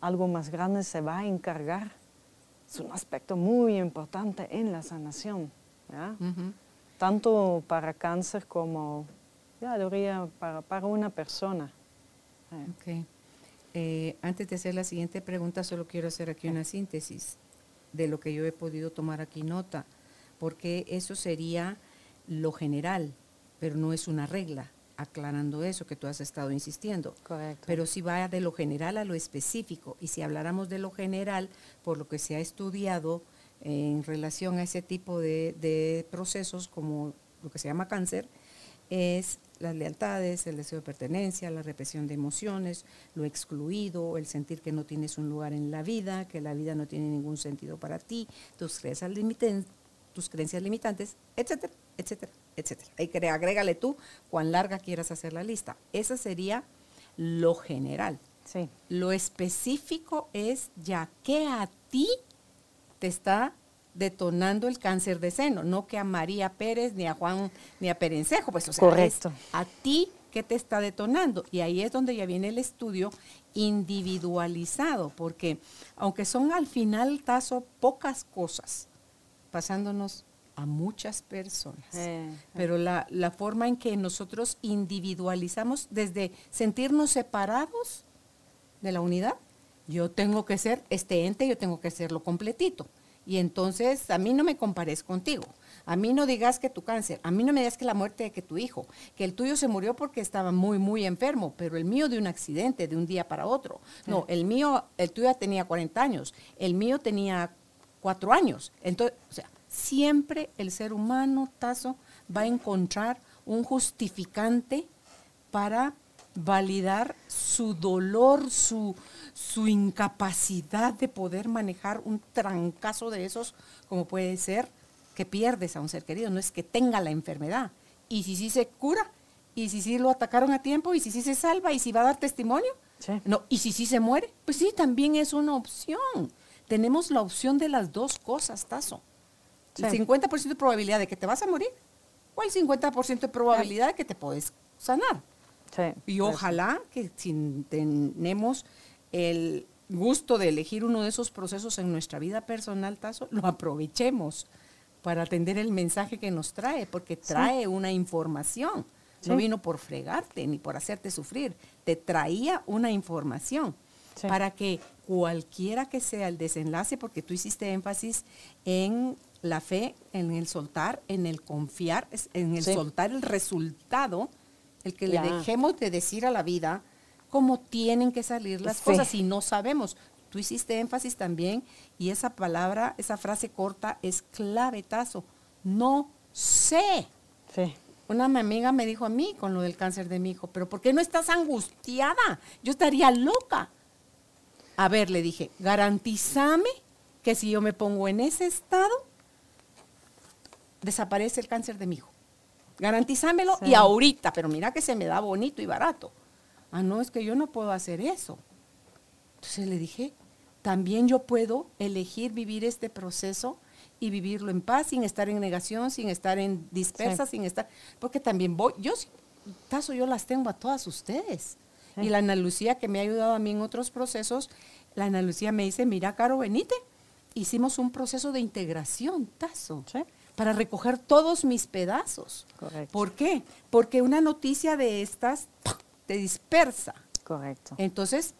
algo más grande se va a encargar. Es un aspecto muy importante en la sanación, ¿verdad? Tanto para cáncer como, ya diría, para, para una persona. Okay. Eh, antes de hacer la siguiente pregunta, solo quiero hacer aquí una síntesis de lo que yo he podido tomar aquí nota, porque eso sería lo general, pero no es una regla, aclarando eso que tú has estado insistiendo. Correcto. Pero si va de lo general a lo específico, y si habláramos de lo general, por lo que se ha estudiado, en relación a ese tipo de, procesos como lo que se llama cáncer es las lealtades, el deseo de pertenencia, la represión de emociones, lo excluido, el sentir que no tienes un lugar en la vida, que la vida no tiene ningún sentido para ti, tus creencias, tus creencias limitantes, etcétera, etcétera, etcétera. Ahí agrégale tú cuán larga quieras hacer la lista. Esa sería lo general. Sí. Lo específico es ya que a ti te está detonando el cáncer de seno, no que a María Pérez, ni a Juan, ni a Perencejo, pues o sea, Correcto. a ti que te está detonando. Y ahí es donde ya viene el estudio individualizado, porque aunque son al final, Tazo, pocas cosas, pasándonos a muchas personas. Eh, eh. Pero la, la, forma en que nosotros individualizamos desde sentirnos separados de la unidad yo tengo que ser este ente, yo tengo que serlo completito. Y entonces a mí no me compares contigo. A mí no digas que tu cáncer, a mí no me digas que la muerte de que tu hijo, que el tuyo se murió porque estaba muy, muy enfermo, pero el mío de un accidente, de un día para otro. No, el mío, el tuyo tenía 40 años, el mío tenía 4 años. Entonces, o sea, siempre el ser humano, Tazo, va a encontrar un justificante para validar su dolor, su, su incapacidad de poder manejar un trancazo de esos, como puede ser que pierdes a un ser querido, no es que tenga la enfermedad. Y si sí se cura, y si sí lo atacaron a tiempo, y si sí se salva, y si va a dar testimonio, no, y si sí se muere, pues sí, también es una opción. Tenemos la opción de las dos cosas, Tazo. El 50% de probabilidad de que te vas a morir, o el 50% de probabilidad de que te puedes sanar. Y ojalá que si tenemos el gusto de elegir uno de esos procesos en nuestra vida personal, Tazo, lo aprovechemos para atender el mensaje que nos trae, porque trae una información. No vino por fregarte ni por hacerte sufrir, te traía una información para que cualquiera que sea el desenlace, porque tú hiciste énfasis en la fe, en el soltar, en el confiar, en el soltar el resultado, el que le dejemos de decir a la vida, cómo tienen que salir las cosas y no sabemos. Tú hiciste énfasis también y esa palabra, esa frase corta es clavetazo. No sé. Sí. una amiga me dijo a mí con lo del cáncer de mi hijo, pero ¿por qué no estás angustiada? Yo estaría loca. A ver, le dije, garantízame que si yo me pongo en ese estado, desaparece el cáncer de mi hijo. Garantízamelo y ahorita, pero mira que se me da bonito y barato. Ah, no, es que yo no puedo hacer eso. Entonces le dije, también yo puedo elegir vivir este proceso y vivirlo en paz, sin estar en negación, sin estar en dispersa, sin estar, porque también voy, yo, tazo, yo las tengo a todas ustedes. Y la Ana Lucía, que me ha ayudado a mí en otros procesos, la Ana Lucía me dice, mira, Caro, venite. Hicimos un proceso de integración, Tazo, para recoger todos mis pedazos. Correcto. ¿Por qué? Porque una noticia de estas te dispersa. Correcto. Entonces,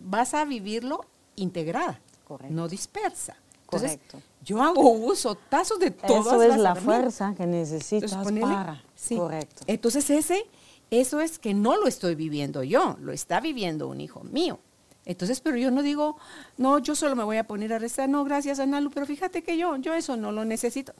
vas a vivirlo integrada, Correcto. no dispersa. Entonces, Correcto. yo hago uso, tazos de todas Eso es las la herramientas. fuerza que necesitas Entonces, ponele- para. sí. Correcto. Entonces ese, eso es que no lo estoy viviendo yo, lo está viviendo un hijo mío. Entonces, pero yo no digo, no, yo solo me voy a poner a rezar, no, gracias Analu, pero fíjate que yo, yo eso no lo necesito.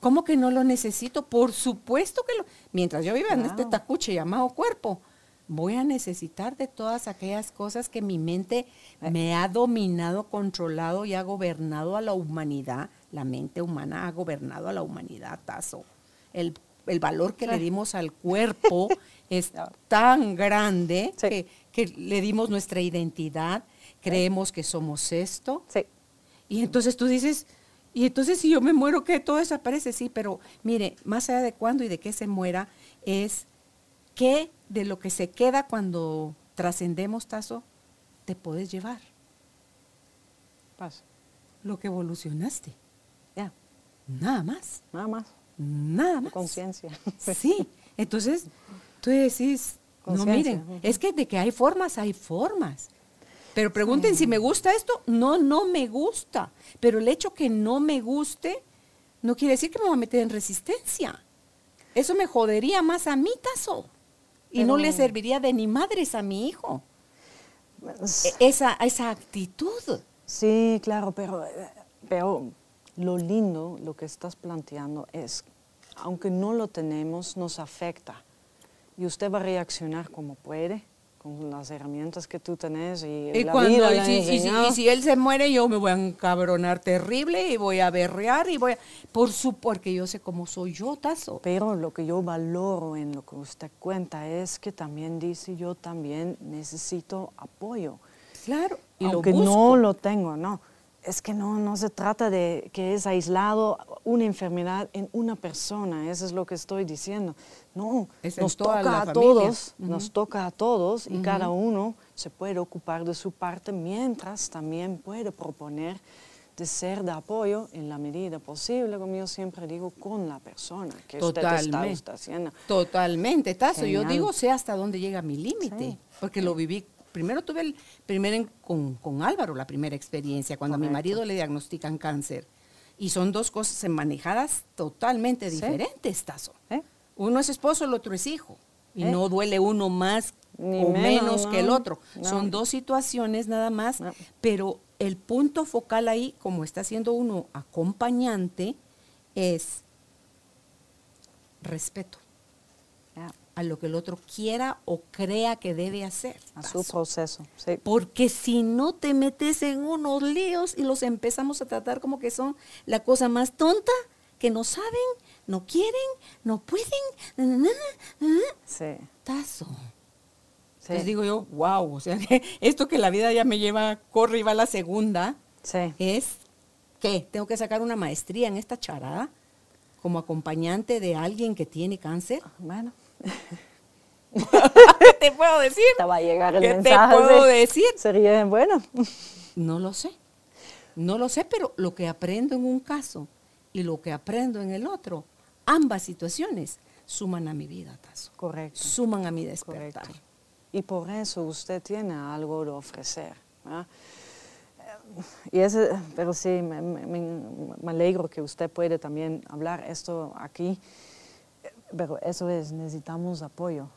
¿Cómo que no lo necesito? Por supuesto que lo, mientras yo viva en este tacuche llamado cuerpo, voy a necesitar de todas aquellas cosas que mi mente Eh. me ha dominado, controlado y ha gobernado a la humanidad. La mente humana ha gobernado a la humanidad, Tazo. El, el valor que le dimos al cuerpo es tan grande Sí. que, que le dimos nuestra identidad, creemos que somos esto. Sí. Y entonces tú dices, y entonces si yo me muero, ¿qué? Todo desaparece, sí, pero mire, más allá de cuándo y de qué se muera, es qué de lo que se queda cuando trascendemos, Tazo, te puedes llevar, Pasa. lo que evolucionaste, Ya. nada más, Nada más. nada más. Conciencia. Sí, entonces tú decís, no miren, es que de que hay formas, hay formas. Pero pregunten si me gusta esto, no, no me gusta. Pero el hecho que no me guste no quiere decir que me voy a meter en resistencia. Eso me jodería más a mí, Tazo. Y no le serviría de ni madres a mi hijo. S- E- Esa, esa actitud. Sí, claro, pero, pero lo lindo, lo que estás planteando es, aunque no lo tenemos, nos afecta. Y usted va a reaccionar como puede, con las herramientas que tú tenés y, Y, la cuando- vida y si, y si- enseñado. y si él se muere, yo me voy a encabronar terrible y voy a berrear y voy a... Por su, porque yo sé cómo soy yo, Tazo. Pero lo que yo valoro en lo que usted cuenta es que también dice yo también necesito apoyo. Claro. Y aunque lo no lo tengo, no. Es que no, no se trata de que es aislado una enfermedad en una persona, eso es lo que estoy diciendo. No, Es nos toca a todos, nos toca a todos y cada uno se puede ocupar de su parte mientras también puede proponer de ser de apoyo en la medida posible, como yo siempre digo, con la persona que usted está, Totalmente. está haciendo. Totalmente, Tazo. Yo digo, sé hasta dónde llega mi límite. Sí. Porque lo viví. Primero tuve el primer con, con Álvaro la primera experiencia, cuando a mi marido le diagnostican cáncer. Y son dos cosas manejadas totalmente Sí. diferentes, Tazo. ¿eh? Uno es esposo, el otro es hijo. Y ¿Eh? no duele uno más Ni o menos, menos que el otro. no. Son dos situaciones nada más, No. pero el punto focal ahí, como está siendo uno acompañante, es respeto a lo que el otro quiera o crea que debe hacer. a su proceso. Sí. Porque si no te metes en unos líos y los empezamos a tratar como que son la cosa más tonta, que no saben, no quieren, no pueden, na, na, na, na, na. Sí. tazo. sí. Entonces digo yo, wow, o sea, que esto que la vida ya me lleva, corre y va a la segunda, Sí. es que tengo que sacar una maestría en esta charada como acompañante de alguien que tiene cáncer. Bueno, ¿Qué te puedo decir? te va a llegar el ¿Qué mensaje. te puedo decir? Sería bueno. No lo sé. No lo sé, pero lo que aprendo en un caso y lo que aprendo en el otro, ambas situaciones suman a mi vida, Tazo. Correcto. Suman a mi despertar. Correcto. Y por eso usted tiene algo de ofrecer. ¿verdad? Eh, Y ese, pero sí, me, me- me- me alegro que usted puede también hablar esto aquí. Pero eso es, necesitamos apoyo.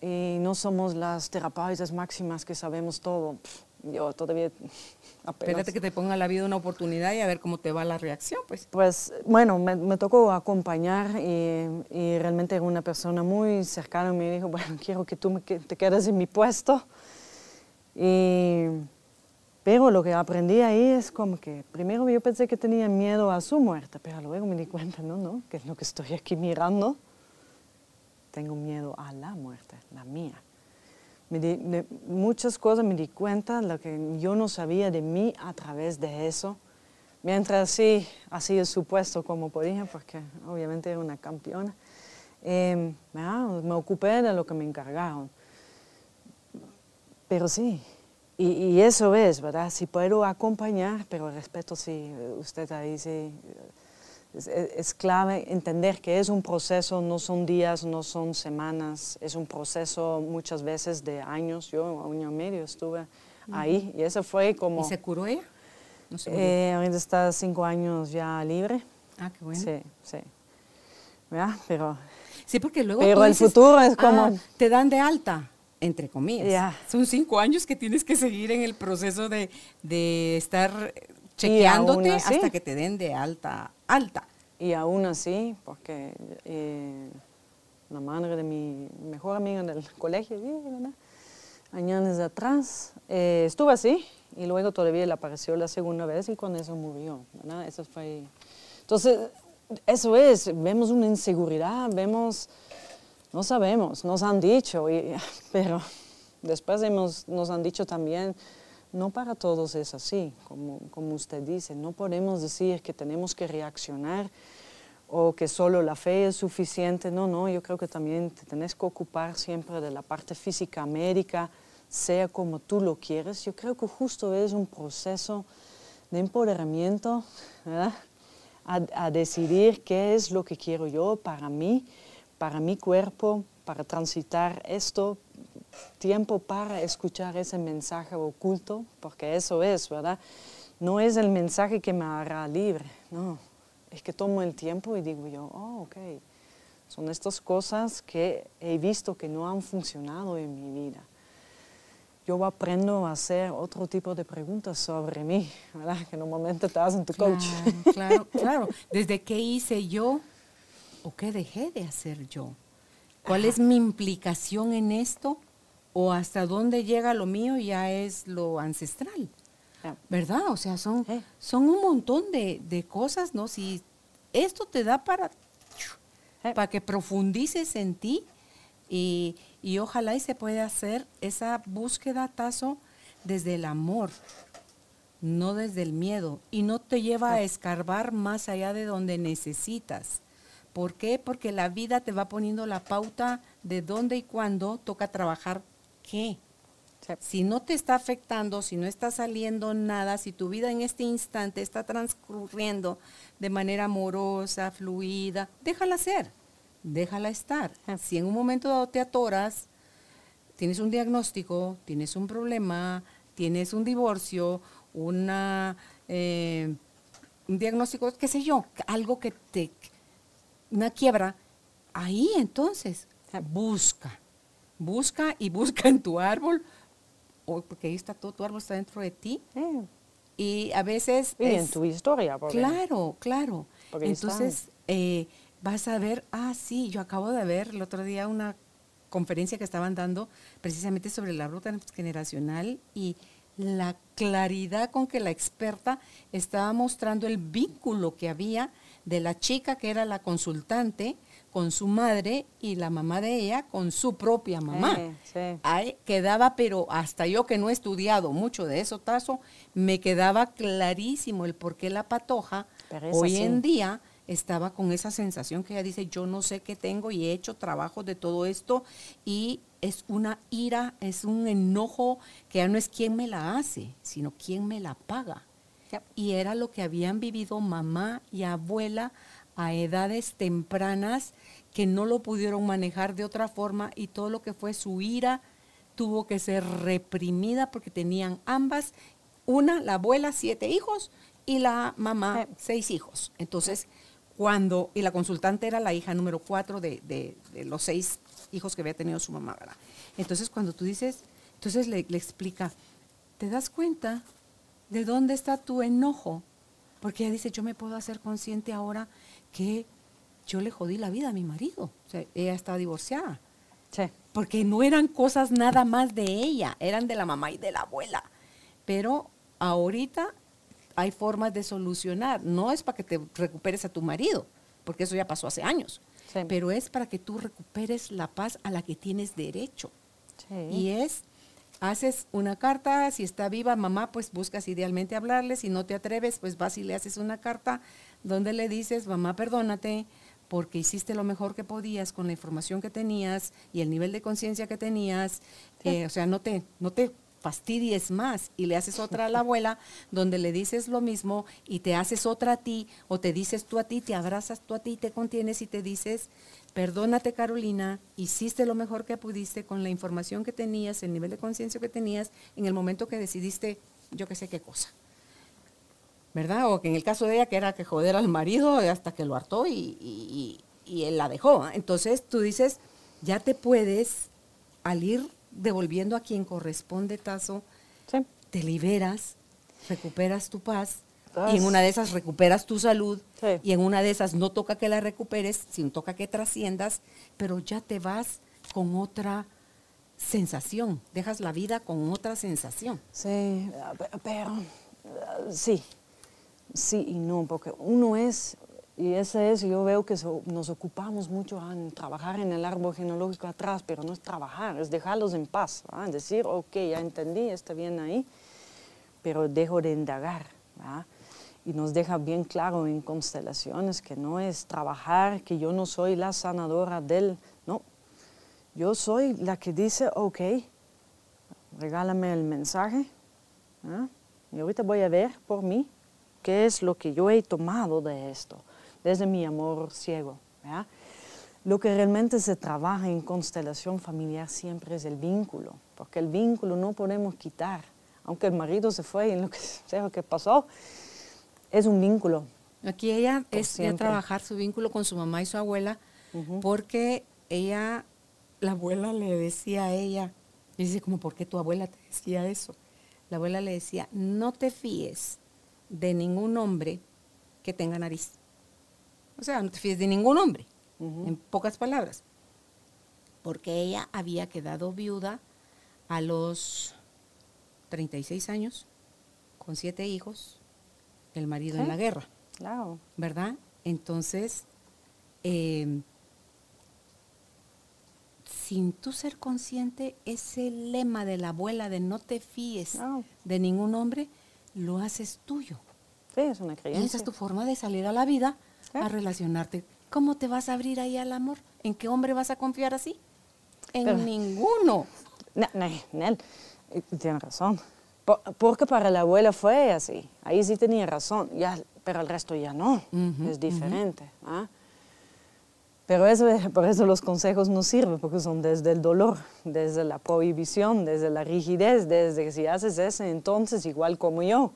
Y no somos las terapeutas máximas que sabemos todo. Pff, yo todavía apenas... Espérate que te ponga la vida una oportunidad y a ver cómo te va la reacción, pues. Pues bueno, me, me tocó acompañar y, y, realmente una persona muy cercana. Me dijo, bueno, quiero que tú me, que te quedes en mi puesto. Y, pero lo que aprendí ahí es como que primero yo pensé que tenía miedo a su muerte, pero luego me di cuenta, no, no, que es lo que estoy aquí mirando. Tengo miedo a la muerte, la mía. Muchas cosas me di cuenta, lo que yo no sabía de mí a través de eso. Mientras sí, así es supuesto como podía, porque obviamente era una campeona, eh, me ocupé de lo que me encargaron. Pero sí, y, y, eso es, ¿verdad? Si puedo acompañar, pero respeto si usted ahí sí, es, es, clave entender que es un proceso, no son días, no son semanas, es un proceso muchas veces de años. Yo un año y medio estuve ahí y eso fue como... ¿Y se curó ella? No se eh, ahorita está cinco años ya libre. Ah, qué bueno. Sí, sí. ¿verdad? Pero... Sí, porque luego Pero el dices, futuro es como... ah, te dan de alta entre comillas. Yeah. Son cinco años que tienes que seguir en el proceso de, de estar chequeándote así, hasta que te den de alta, alta. Y aún así, porque eh, la madre de mi mejor amiga del colegio, ¿verdad? años atrás, eh, estuvo así y luego todavía le apareció la segunda vez y con eso murió. ¿verdad? Eso fue... Entonces, eso es, vemos una inseguridad, vemos no sabemos, nos han dicho, y, pero después hemos, nos han dicho también, no para todos es así, como, como usted dice, no podemos decir que tenemos que reaccionar o que solo la fe es suficiente, no, no, yo creo que también te tenés que ocupar siempre de la parte física, médica, sea como tú lo quieres. Yo creo que justo es un proceso de empoderamiento. A, a decidir qué es lo que quiero yo para mí para mi cuerpo, para transitar esto, tiempo para escuchar ese mensaje oculto, porque eso es, ¿verdad? No es el mensaje que me hará libre, no, es que tomo el tiempo y digo yo, oh, ok, son estas cosas que he visto que no han funcionado en mi vida. Yo aprendo a hacer otro tipo de preguntas sobre mí, ¿verdad? Que normalmente te hacen tu coach. Claro, claro, claro. ¿Desde qué hice yo o qué dejé de hacer yo? ¿Cuál es mi implicación en esto? ¿O hasta dónde llega lo mío ya es lo ancestral? ¿Verdad? O sea, son, son un montón de, de, cosas, ¿no? Si esto te da para, para que profundices en ti y, y ojalá y se pueda hacer esa búsqueda, Tazo, desde el amor, no desde el miedo. Y no te lleva a escarbar más allá de donde necesitas. ¿Por qué? Porque la vida te va poniendo la pauta de dónde y cuándo toca trabajar qué. Sí. Si no te está afectando, si no está saliendo nada, si tu vida en este instante está transcurriendo de manera amorosa, fluida, déjala ser, déjala estar. Sí. Si en un momento dado te atoras, tienes un diagnóstico, tienes un problema, tienes un divorcio, una, eh, un diagnóstico, qué sé yo, algo que te una quiebra, ahí entonces busca, busca y busca en tu árbol, porque ahí está todo tu árbol está dentro de ti. Sí. Y a veces... Y es, en tu historia. Porque, claro, claro. Entonces eh, vas a ver, ah, sí, yo acabo de ver el otro día una conferencia que estaban dando precisamente sobre el árbol transgeneracional y la claridad con que la experta estaba mostrando el vínculo que había de la chica que era la consultante con su madre y la mamá de ella con su propia mamá. Sí, sí. Ahí quedaba, pero hasta yo que no he estudiado mucho de eso, Tazo, me quedaba clarísimo el por qué la patoja hoy en día estaba con esa sensación que ella dice, yo no sé qué tengo y he hecho trabajo de todo esto y es una ira, es un enojo que ya no es quién me la hace, sino quién me la paga. Yep. Y era lo que habían vivido mamá y abuela a edades tempranas que no lo pudieron manejar de otra forma y todo lo que fue su ira tuvo que ser reprimida porque tenían ambas, una, la abuela, siete hijos y la mamá, seis hijos. Entonces, cuando, y la consultante era la hija número cuatro de, de, de los seis hijos que había tenido su mamá, ¿verdad? Entonces, cuando tú dices, entonces le, le explica, te das cuenta de dónde está tu enojo. Porque ella dice, yo me puedo hacer consciente ahora que yo le jodí la vida a mi marido. O sea, ella está divorciada. Sí. Porque no eran cosas nada más de ella, eran de la mamá y de la abuela. Pero ahorita hay formas de solucionar. No es para que te recuperes a tu marido, porque eso ya pasó hace años. Sí. Pero es para que tú recuperes la paz a la que tienes derecho. Sí. Y es, haces una carta, si está viva mamá, pues buscas idealmente hablarle, si no te atreves, pues vas y le haces una carta donde le dices, mamá, perdónate, porque hiciste lo mejor que podías con la información que tenías y el nivel de conciencia que tenías, eh, o sea, no te, no te fastidies más y le haces otra a la abuela donde le dices lo mismo y te haces otra a ti o te dices tú a ti, te abrazas tú a ti, te contienes y te dices, perdónate Carolina, hiciste lo mejor que pudiste con la información que tenías, el nivel de conciencia que tenías en el momento que decidiste yo qué sé qué cosa. ¿Verdad? O que en el caso de ella que era que joder al marido hasta que lo hartó y, y- y- y él la dejó. Entonces tú dices, ya te puedes, al ir devolviendo a quien corresponde tazo, Sí. te liberas, recuperas tu paz y en una de esas recuperas tu salud Sí. y en una de esas no toca que la recuperes, sino toca que trasciendas, pero ya te vas con otra sensación, dejas la vida con otra sensación. Sí, pe- pero sí, sí y no, porque uno es, y ese es, yo veo que nos ocupamos mucho en trabajar en el árbol genealógico atrás, pero no es trabajar, es dejarlos en paz, ¿va? decir, ok, ya entendí, está bien ahí, pero dejo de indagar. Y nos deja bien claro en constelaciones que no es trabajar, que yo no soy la sanadora del, no, yo soy la que dice, ok, regálame el mensaje. ¿ah? Y ahorita voy a ver por mí qué es lo que yo he tomado de esto, desde mi amor ciego. Lo que realmente se trabaja en constelación familiar siempre es el vínculo, porque el vínculo no podemos quitar. Aunque el marido se fue y lo que sea lo que pasó, es un vínculo. Aquí ella es ya trabajar su vínculo con su mamá y su abuela, porque ella, la abuela le decía a ella, y dice como, ¿por qué tu abuela te decía eso? La abuela le decía, no te fíes de ningún hombre que tenga nariz. O sea, no te fíes de ningún hombre, en pocas palabras. Porque ella había quedado viuda a los 36 años, con siete hijos, el marido en la guerra. Claro. ¿verdad? Entonces, eh, sin tú ser consciente, ese lema de la abuela de no te fíes No. de ningún hombre, lo haces tuyo. Sí, es una Y creencia. esa es tu forma de salir a la vida, A relacionarte. ¿Cómo te vas a abrir ahí al amor? ¿En qué hombre vas a confiar así? En Pero- ninguno. No, no, Nel, eh, tiene razón. Po- porque para la abuela fue así. Ahí sí tenía razón, ya, pero el resto ya no. Es diferente. ¿ah? Pero eso, por eso los consejos no sirven, porque son desde el dolor, desde la prohibición, desde la rigidez, desde que si haces eso, entonces igual como yo.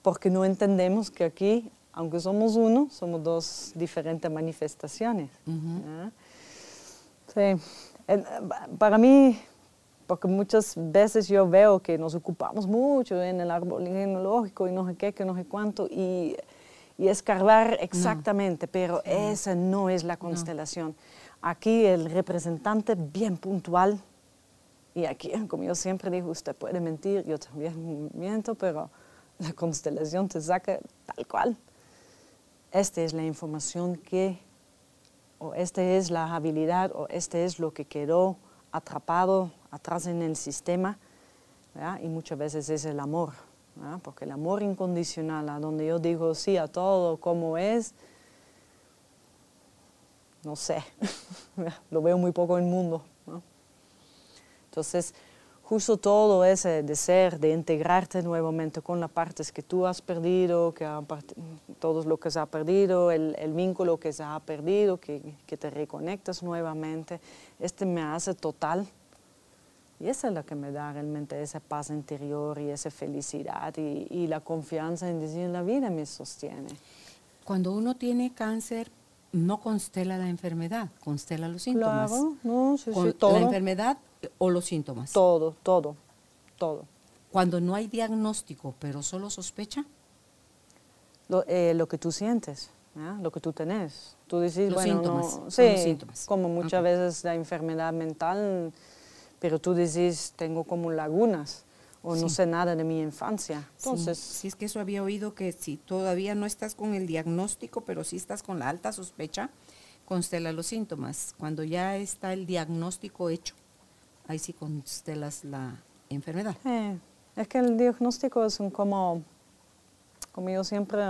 Porque no entendemos que aquí, aunque somos uno, somos dos diferentes manifestaciones. Sí, para mí, porque muchas veces yo veo que nos ocupamos mucho en el árbol genealógico y no sé qué, que no sé cuánto, y, y escarbar exactamente, pero esa no es la constelación. Aquí el representante bien puntual, y aquí, como yo siempre digo, usted puede mentir, yo también miento, pero la constelación te saca tal cual. Esta es la información que o esta es la habilidad, o este es lo que quedó atrapado atrás en el sistema, y muchas veces es el amor, porque el amor incondicional, a donde yo digo sí a todo como es, no sé, lo veo muy poco en el mundo. Entonces, justo todo ese de ser, de integrarte nuevamente con las partes que tú has perdido, que han todo lo que se ha perdido, el, el vínculo que se ha perdido, que, que te reconectas nuevamente, este me hace total. Y esa es la que me da realmente esa paz interior y esa felicidad y, y la confianza en decir la vida me sostiene. Cuando uno tiene cáncer, no constela la enfermedad, constela los síntomas. Claro, no, sí, sí, todo. La enfermedad o los síntomas. Todo, todo, todo. cuando no hay diagnóstico, pero solo sospecha. Lo, eh, lo que tú sientes, lo que tú tenés. Tú dices, Los bueno, síntomas, no- sí, los síntomas. como muchas veces la enfermedad mental, pero tú dices, tengo como lagunas o no sé nada de mi infancia. Sí, Entonces, sí, es que eso había oído que si todavía no estás con el diagnóstico, pero sí estás con la alta sospecha, constela los síntomas. Cuando ya está el diagnóstico hecho, ahí sí constelas la enfermedad. eh, es que el diagnóstico es un como, como yo siempre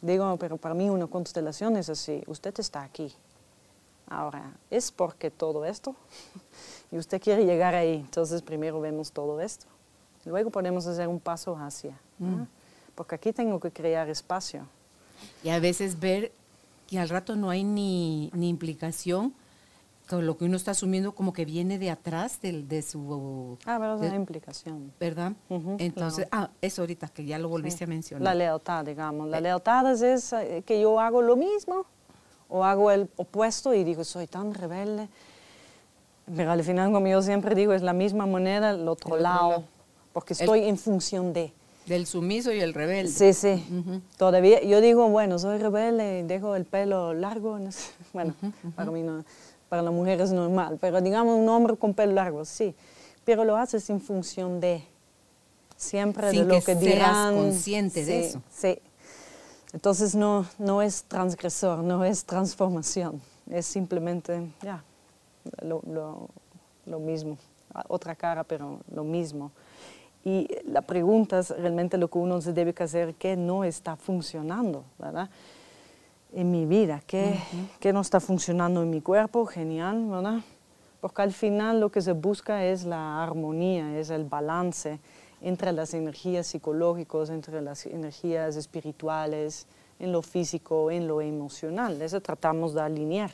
digo, pero para mí una constelación es así, usted está aquí. Ahora, es porque todo esto y usted quiere llegar ahí, entonces primero vemos todo esto. Luego podemos hacer un paso hacia. Mm. porque aquí tengo que crear espacio. Y a veces ver que al rato no hay ni, ni implicación con lo que uno está asumiendo como que viene de atrás del, de su... Ah, pero es de- una implicación. ¿Verdad? Ujú, Entonces, claro. ah, eso ahorita que ya lo volviste Sí. a mencionar. La lealtad, digamos. La Eh. lealtad es, es, eh, que yo hago lo mismo o hago el opuesto y digo, soy tan rebelde. Pero al final, como yo siempre digo, es la misma moneda, el otro, El lado, lado. porque El- estoy en función de. Del sumiso y el rebelde. Sí, sí. Ujú. Todavía, yo digo, bueno, soy rebelde y dejo el pelo largo. no sé. Bueno, para mí no, para la mujer es normal, pero digamos un hombre con pelo largo, sí. Pero lo haces en función de, siempre Sin de lo que que, seas dirán. consciente de Sí, eso. Sí. Entonces no, no es transgresor, no es transformación, es simplemente, ya, lo, lo- lo mismo, otra cara, pero lo mismo. Y la pregunta es realmente lo que uno se debe que hacer, ¿qué no está funcionando, verdad? En mi vida, ¿qué, qué no está funcionando en mi cuerpo? Genial, ¿verdad? Porque al final lo que se busca es la armonía, es el balance entre las energías psicológicas, entre las energías espirituales, en lo físico, en lo emocional. Eso tratamos de alinear.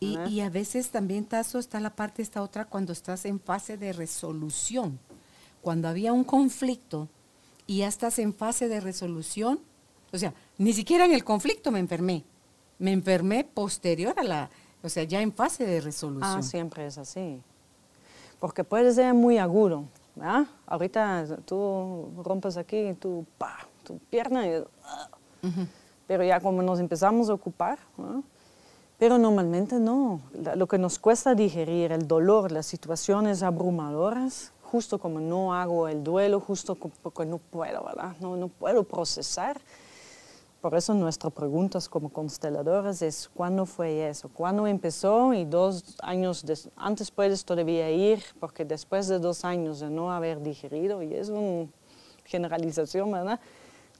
Y, y a veces también, Tazo, está la parte esta otra cuando estás en fase de resolución. Cuando había un conflicto y ya estás en fase de resolución, o sea, ni siquiera en el conflicto me enfermé. Me enfermé posterior a la, o sea, ya en fase de resolución. Ah, siempre es así. Porque puede ser muy agudo. ¿verdad? Ahorita tú rompes aquí tu, pa, tu pierna y, ah. Ujú. pero ya como nos empezamos a ocupar, ¿no? pero normalmente no. Lo que nos cuesta digerir, el dolor, las situaciones abrumadoras, justo como no hago el duelo, justo porque no puedo, ¿verdad? No, no puedo procesar. Por eso nuestra pregunta como consteladores es ¿cuándo fue eso? ¿Cuándo empezó? Y dos años antes puedes todavía ir, porque después de dos años de no haber digerido, y es una generalización, ¿verdad?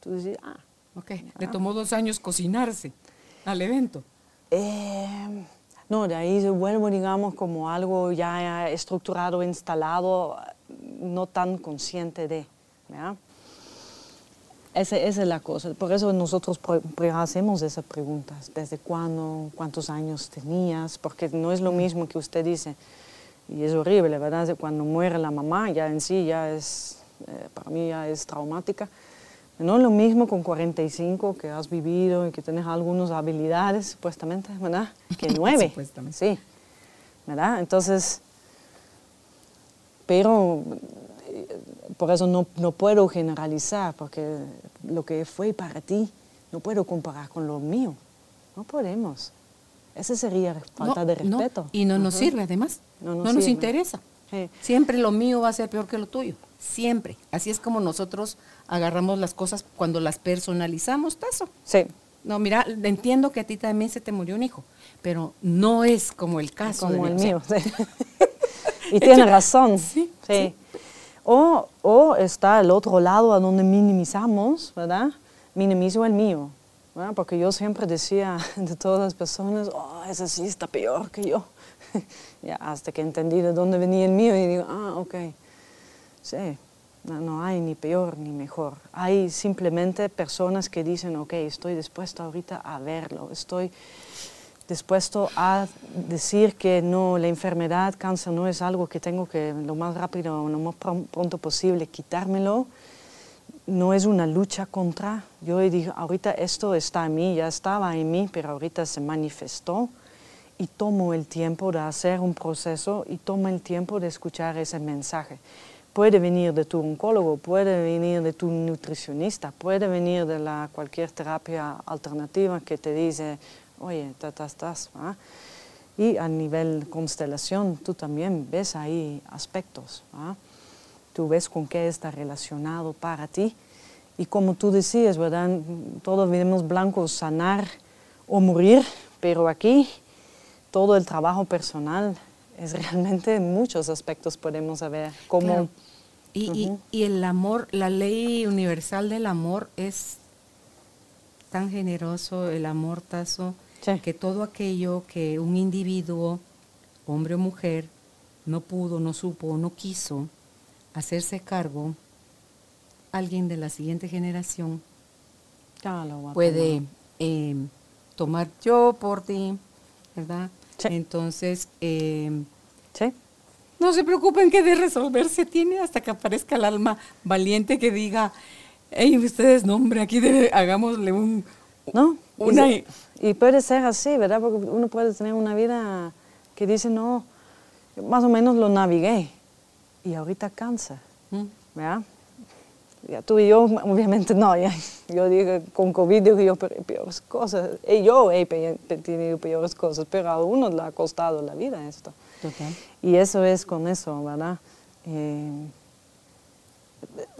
Tú dices, ah, Ok, le tomó dos años cocinarse al evento. Eh, no, de ahí se vuelve, digamos, como algo ya estructurado, instalado, no tan consciente de. ¿ya? Esa, esa es la cosa. Por eso nosotros hacemos esas preguntas. ¿Desde cuándo? ¿Cuántos años tenías? Porque no es lo mismo que usted dice. Y es horrible, ¿verdad? Cuando muere la mamá, ya en sí, ya es, eh, para mí ya es traumática. No es lo mismo con 45 que has vivido y que tienes algunas habilidades, supuestamente, ¿verdad? Que nueve. Supuestamente. Sí, ¿verdad? Entonces, pero por eso no, no puedo generalizar, porque lo que fue para ti no puedo comparar con lo mío. No podemos. Esa sería falta No, de no, respeto. y no nos sirve además. No No nos interesa. Sí. Siempre lo mío va a ser peor que lo tuyo. Siempre. Así es como nosotros agarramos las cosas cuando las personalizamos, Tazo. Sí, No, mira, entiendo que a ti también se te murió un hijo, pero no es como el caso de como el mío. sí. y tiene razón. Sí, sí. O, o está el otro lado a donde minimizamos, ¿verdad? Minimizo el mío. ¿verdad? Porque yo siempre decía de todas las personas, oh, ese sí está peor que yo. ya, hasta que entendí de dónde venía el mío y digo, ah, ok. Sí, no, no hay ni peor ni mejor. Hay simplemente personas que dicen, ok, estoy dispuesto ahorita a verlo, estoy dispuesto a decir que no, la enfermedad, cáncer no es algo que tengo que lo más rápido, lo más pron- pronto posible quitármelo. No es una lucha contra. Yo digo, ahorita esto está en mí, ya estaba en mí, pero ahorita se manifestó y tomo el tiempo de hacer un proceso y tomo el tiempo de escuchar ese mensaje. puede venir de tu oncólogo, puede venir de tu nutricionista, puede venir de la, cualquier terapia alternativa que te dice, oye, estás, estás. Y a nivel constelación, tú también ves ahí aspectos. Tú ves con qué está relacionado para ti. Y como tú decías, ¿verdad? Todos vivimos blancos, sanar o morir, pero aquí todo el trabajo personal es realmente en muchos aspectos podemos saber cómo... Y, y, el amor, la ley universal del amor es tan generoso, el amor tazo, que todo aquello que un individuo, hombre o mujer, no pudo, no supo, no quiso hacerse cargo, alguien de la siguiente generación puede eh, tomar yo por ti, ¿verdad? Entonces, eh, no se preocupen que de resolverse tiene hasta que aparezca el alma valiente que diga, hey, ustedes, no, hombre, aquí hagámosle un... ¿No? Y, puede ser así, ¿verdad? Porque uno puede tener una vida que dice, no, más o menos lo navigué y ahorita cansa, mm. ¿verdad? Ya tú y yo, obviamente no, ya, yo digo con COVID yo peores cosas, y yo he tenido peores cosas, pero a uno le ha costado la vida esto. Total. Y eso es con eso, ¿verdad? Eh,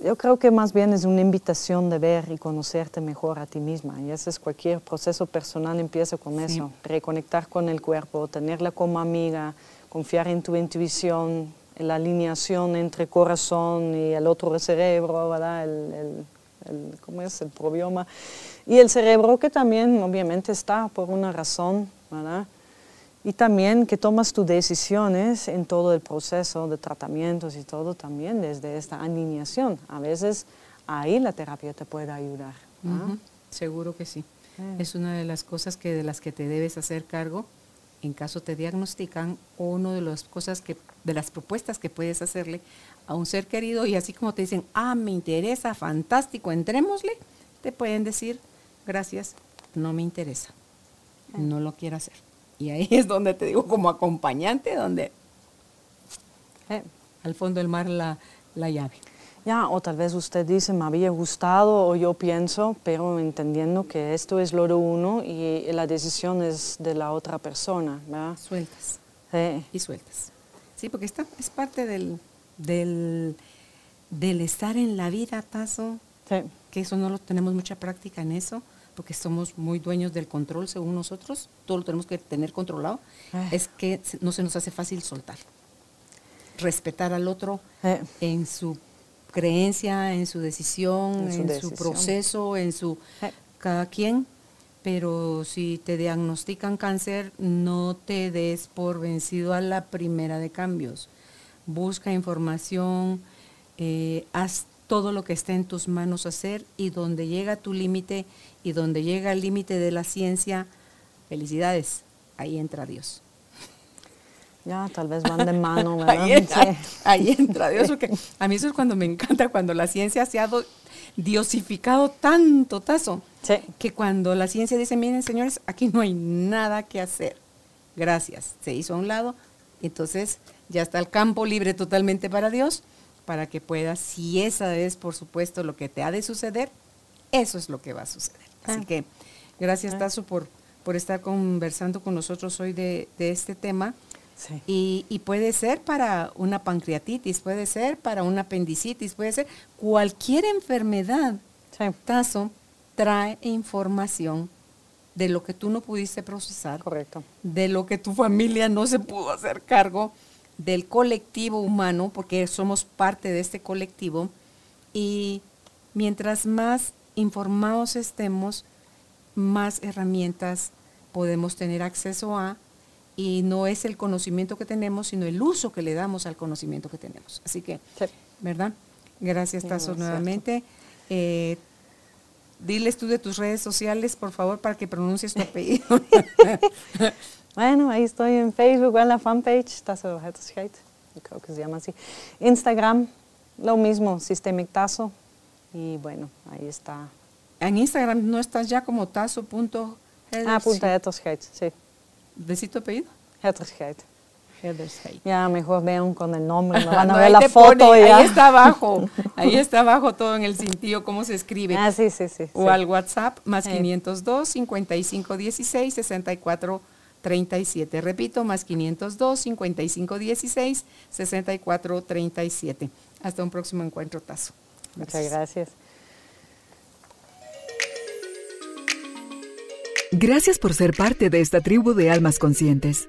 yo creo que más bien es una invitación de ver y conocerte mejor a ti misma. Y ese es cualquier proceso personal empieza con eso. Reconectar con el cuerpo, tenerla como amiga, confiar en tu intuición, la alineación entre corazón y el otro cerebro, ¿verdad? El, el, ¿cómo es? El probioma. Y el cerebro que también obviamente está por una razón, ¿verdad? Y también que tomas tus decisiones en todo el proceso de tratamientos y todo también desde esta alineación. A veces ahí la terapia te puede ayudar. Seguro que sí. Es una de las cosas que de las que te debes hacer cargo en caso te diagnostican o una de las cosas que de las propuestas que puedes hacerle a un ser querido y así como te dicen, ah, me interesa, fantástico, entrémosle, te pueden decir, gracias, no me interesa, no lo quiero hacer. Y ahí es donde te digo, como acompañante, donde eh, al fondo del mar la, la llave. Ya, o tal vez usted dice, me había gustado, o yo pienso, pero entendiendo que esto es lo de uno y la decisión es de la otra persona, ¿verdad? Sueltas. Y sueltas. Sí, porque esta es parte del, del, estar en la vida, Tazo. Sí. Que eso no lo tenemos mucha práctica en eso, porque somos muy dueños del control según nosotros. Todo lo tenemos que tener controlado. Es que no se nos hace fácil soltar. Respetar al otro en su creencia, en su decisión, en su, proceso, en su cada quien. Pero si te diagnostican cáncer, no te des por vencido a la primera de cambios. Busca información, eh, haz todo lo que esté en tus manos hacer y donde llega tu límite y donde llega el límite de la ciencia, felicidades, ahí entra Dios. Ya, tal vez van de mano, ¿verdad? ahí, entra, Dios, porque a mí eso es cuando me encanta, cuando la ciencia se ha diosificado tanto, tazo, que cuando la ciencia dice, miren señores, aquí no hay nada que hacer, gracias, se hizo a un lado, entonces ya está el campo libre totalmente para Dios, para que puedas, si esa es por supuesto lo que te ha de suceder, eso es lo que va a suceder. Así ah. que gracias ah. Tazo por, por estar conversando con nosotros hoy de, de este tema. Y, puede ser para una pancreatitis, puede ser para una apendicitis, puede ser cualquier enfermedad. Tazo trae información de lo que tú no pudiste procesar, Correcto. de lo que tu familia no se pudo hacer cargo, del colectivo humano, porque somos parte de este colectivo, y mientras más informados estemos, más herramientas podemos tener acceso a y no es el conocimiento que tenemos, sino el uso que le damos al conocimiento que tenemos. Así que, ¿verdad? Gracias, Tazo, nuevamente. Eh, diles tú de tus redes sociales, por favor, para que pronuncies tu apellido. bueno, ahí estoy en Facebook, en la fanpage, Tazo creo que se llama así. Instagram, lo mismo, Systemic Tazo. Y bueno, ahí está. En Instagram no estás ya como tazo.head. Ah, punto sí. ¿Decir tu apellido? Hate. Ya, mejor vean con el nombre, me van a ver la foto Ahí ya. está abajo, ahí está abajo todo en el cintillo, cómo se escribe. Ah, sí, sí, sí. o sí. al WhatsApp más Sí. 502 55 16 64 37. Repito, más 502 55 16 64 37. Hasta un próximo encuentro, Tazo. Muchas gracias. Gracias por ser parte de esta tribu de almas conscientes.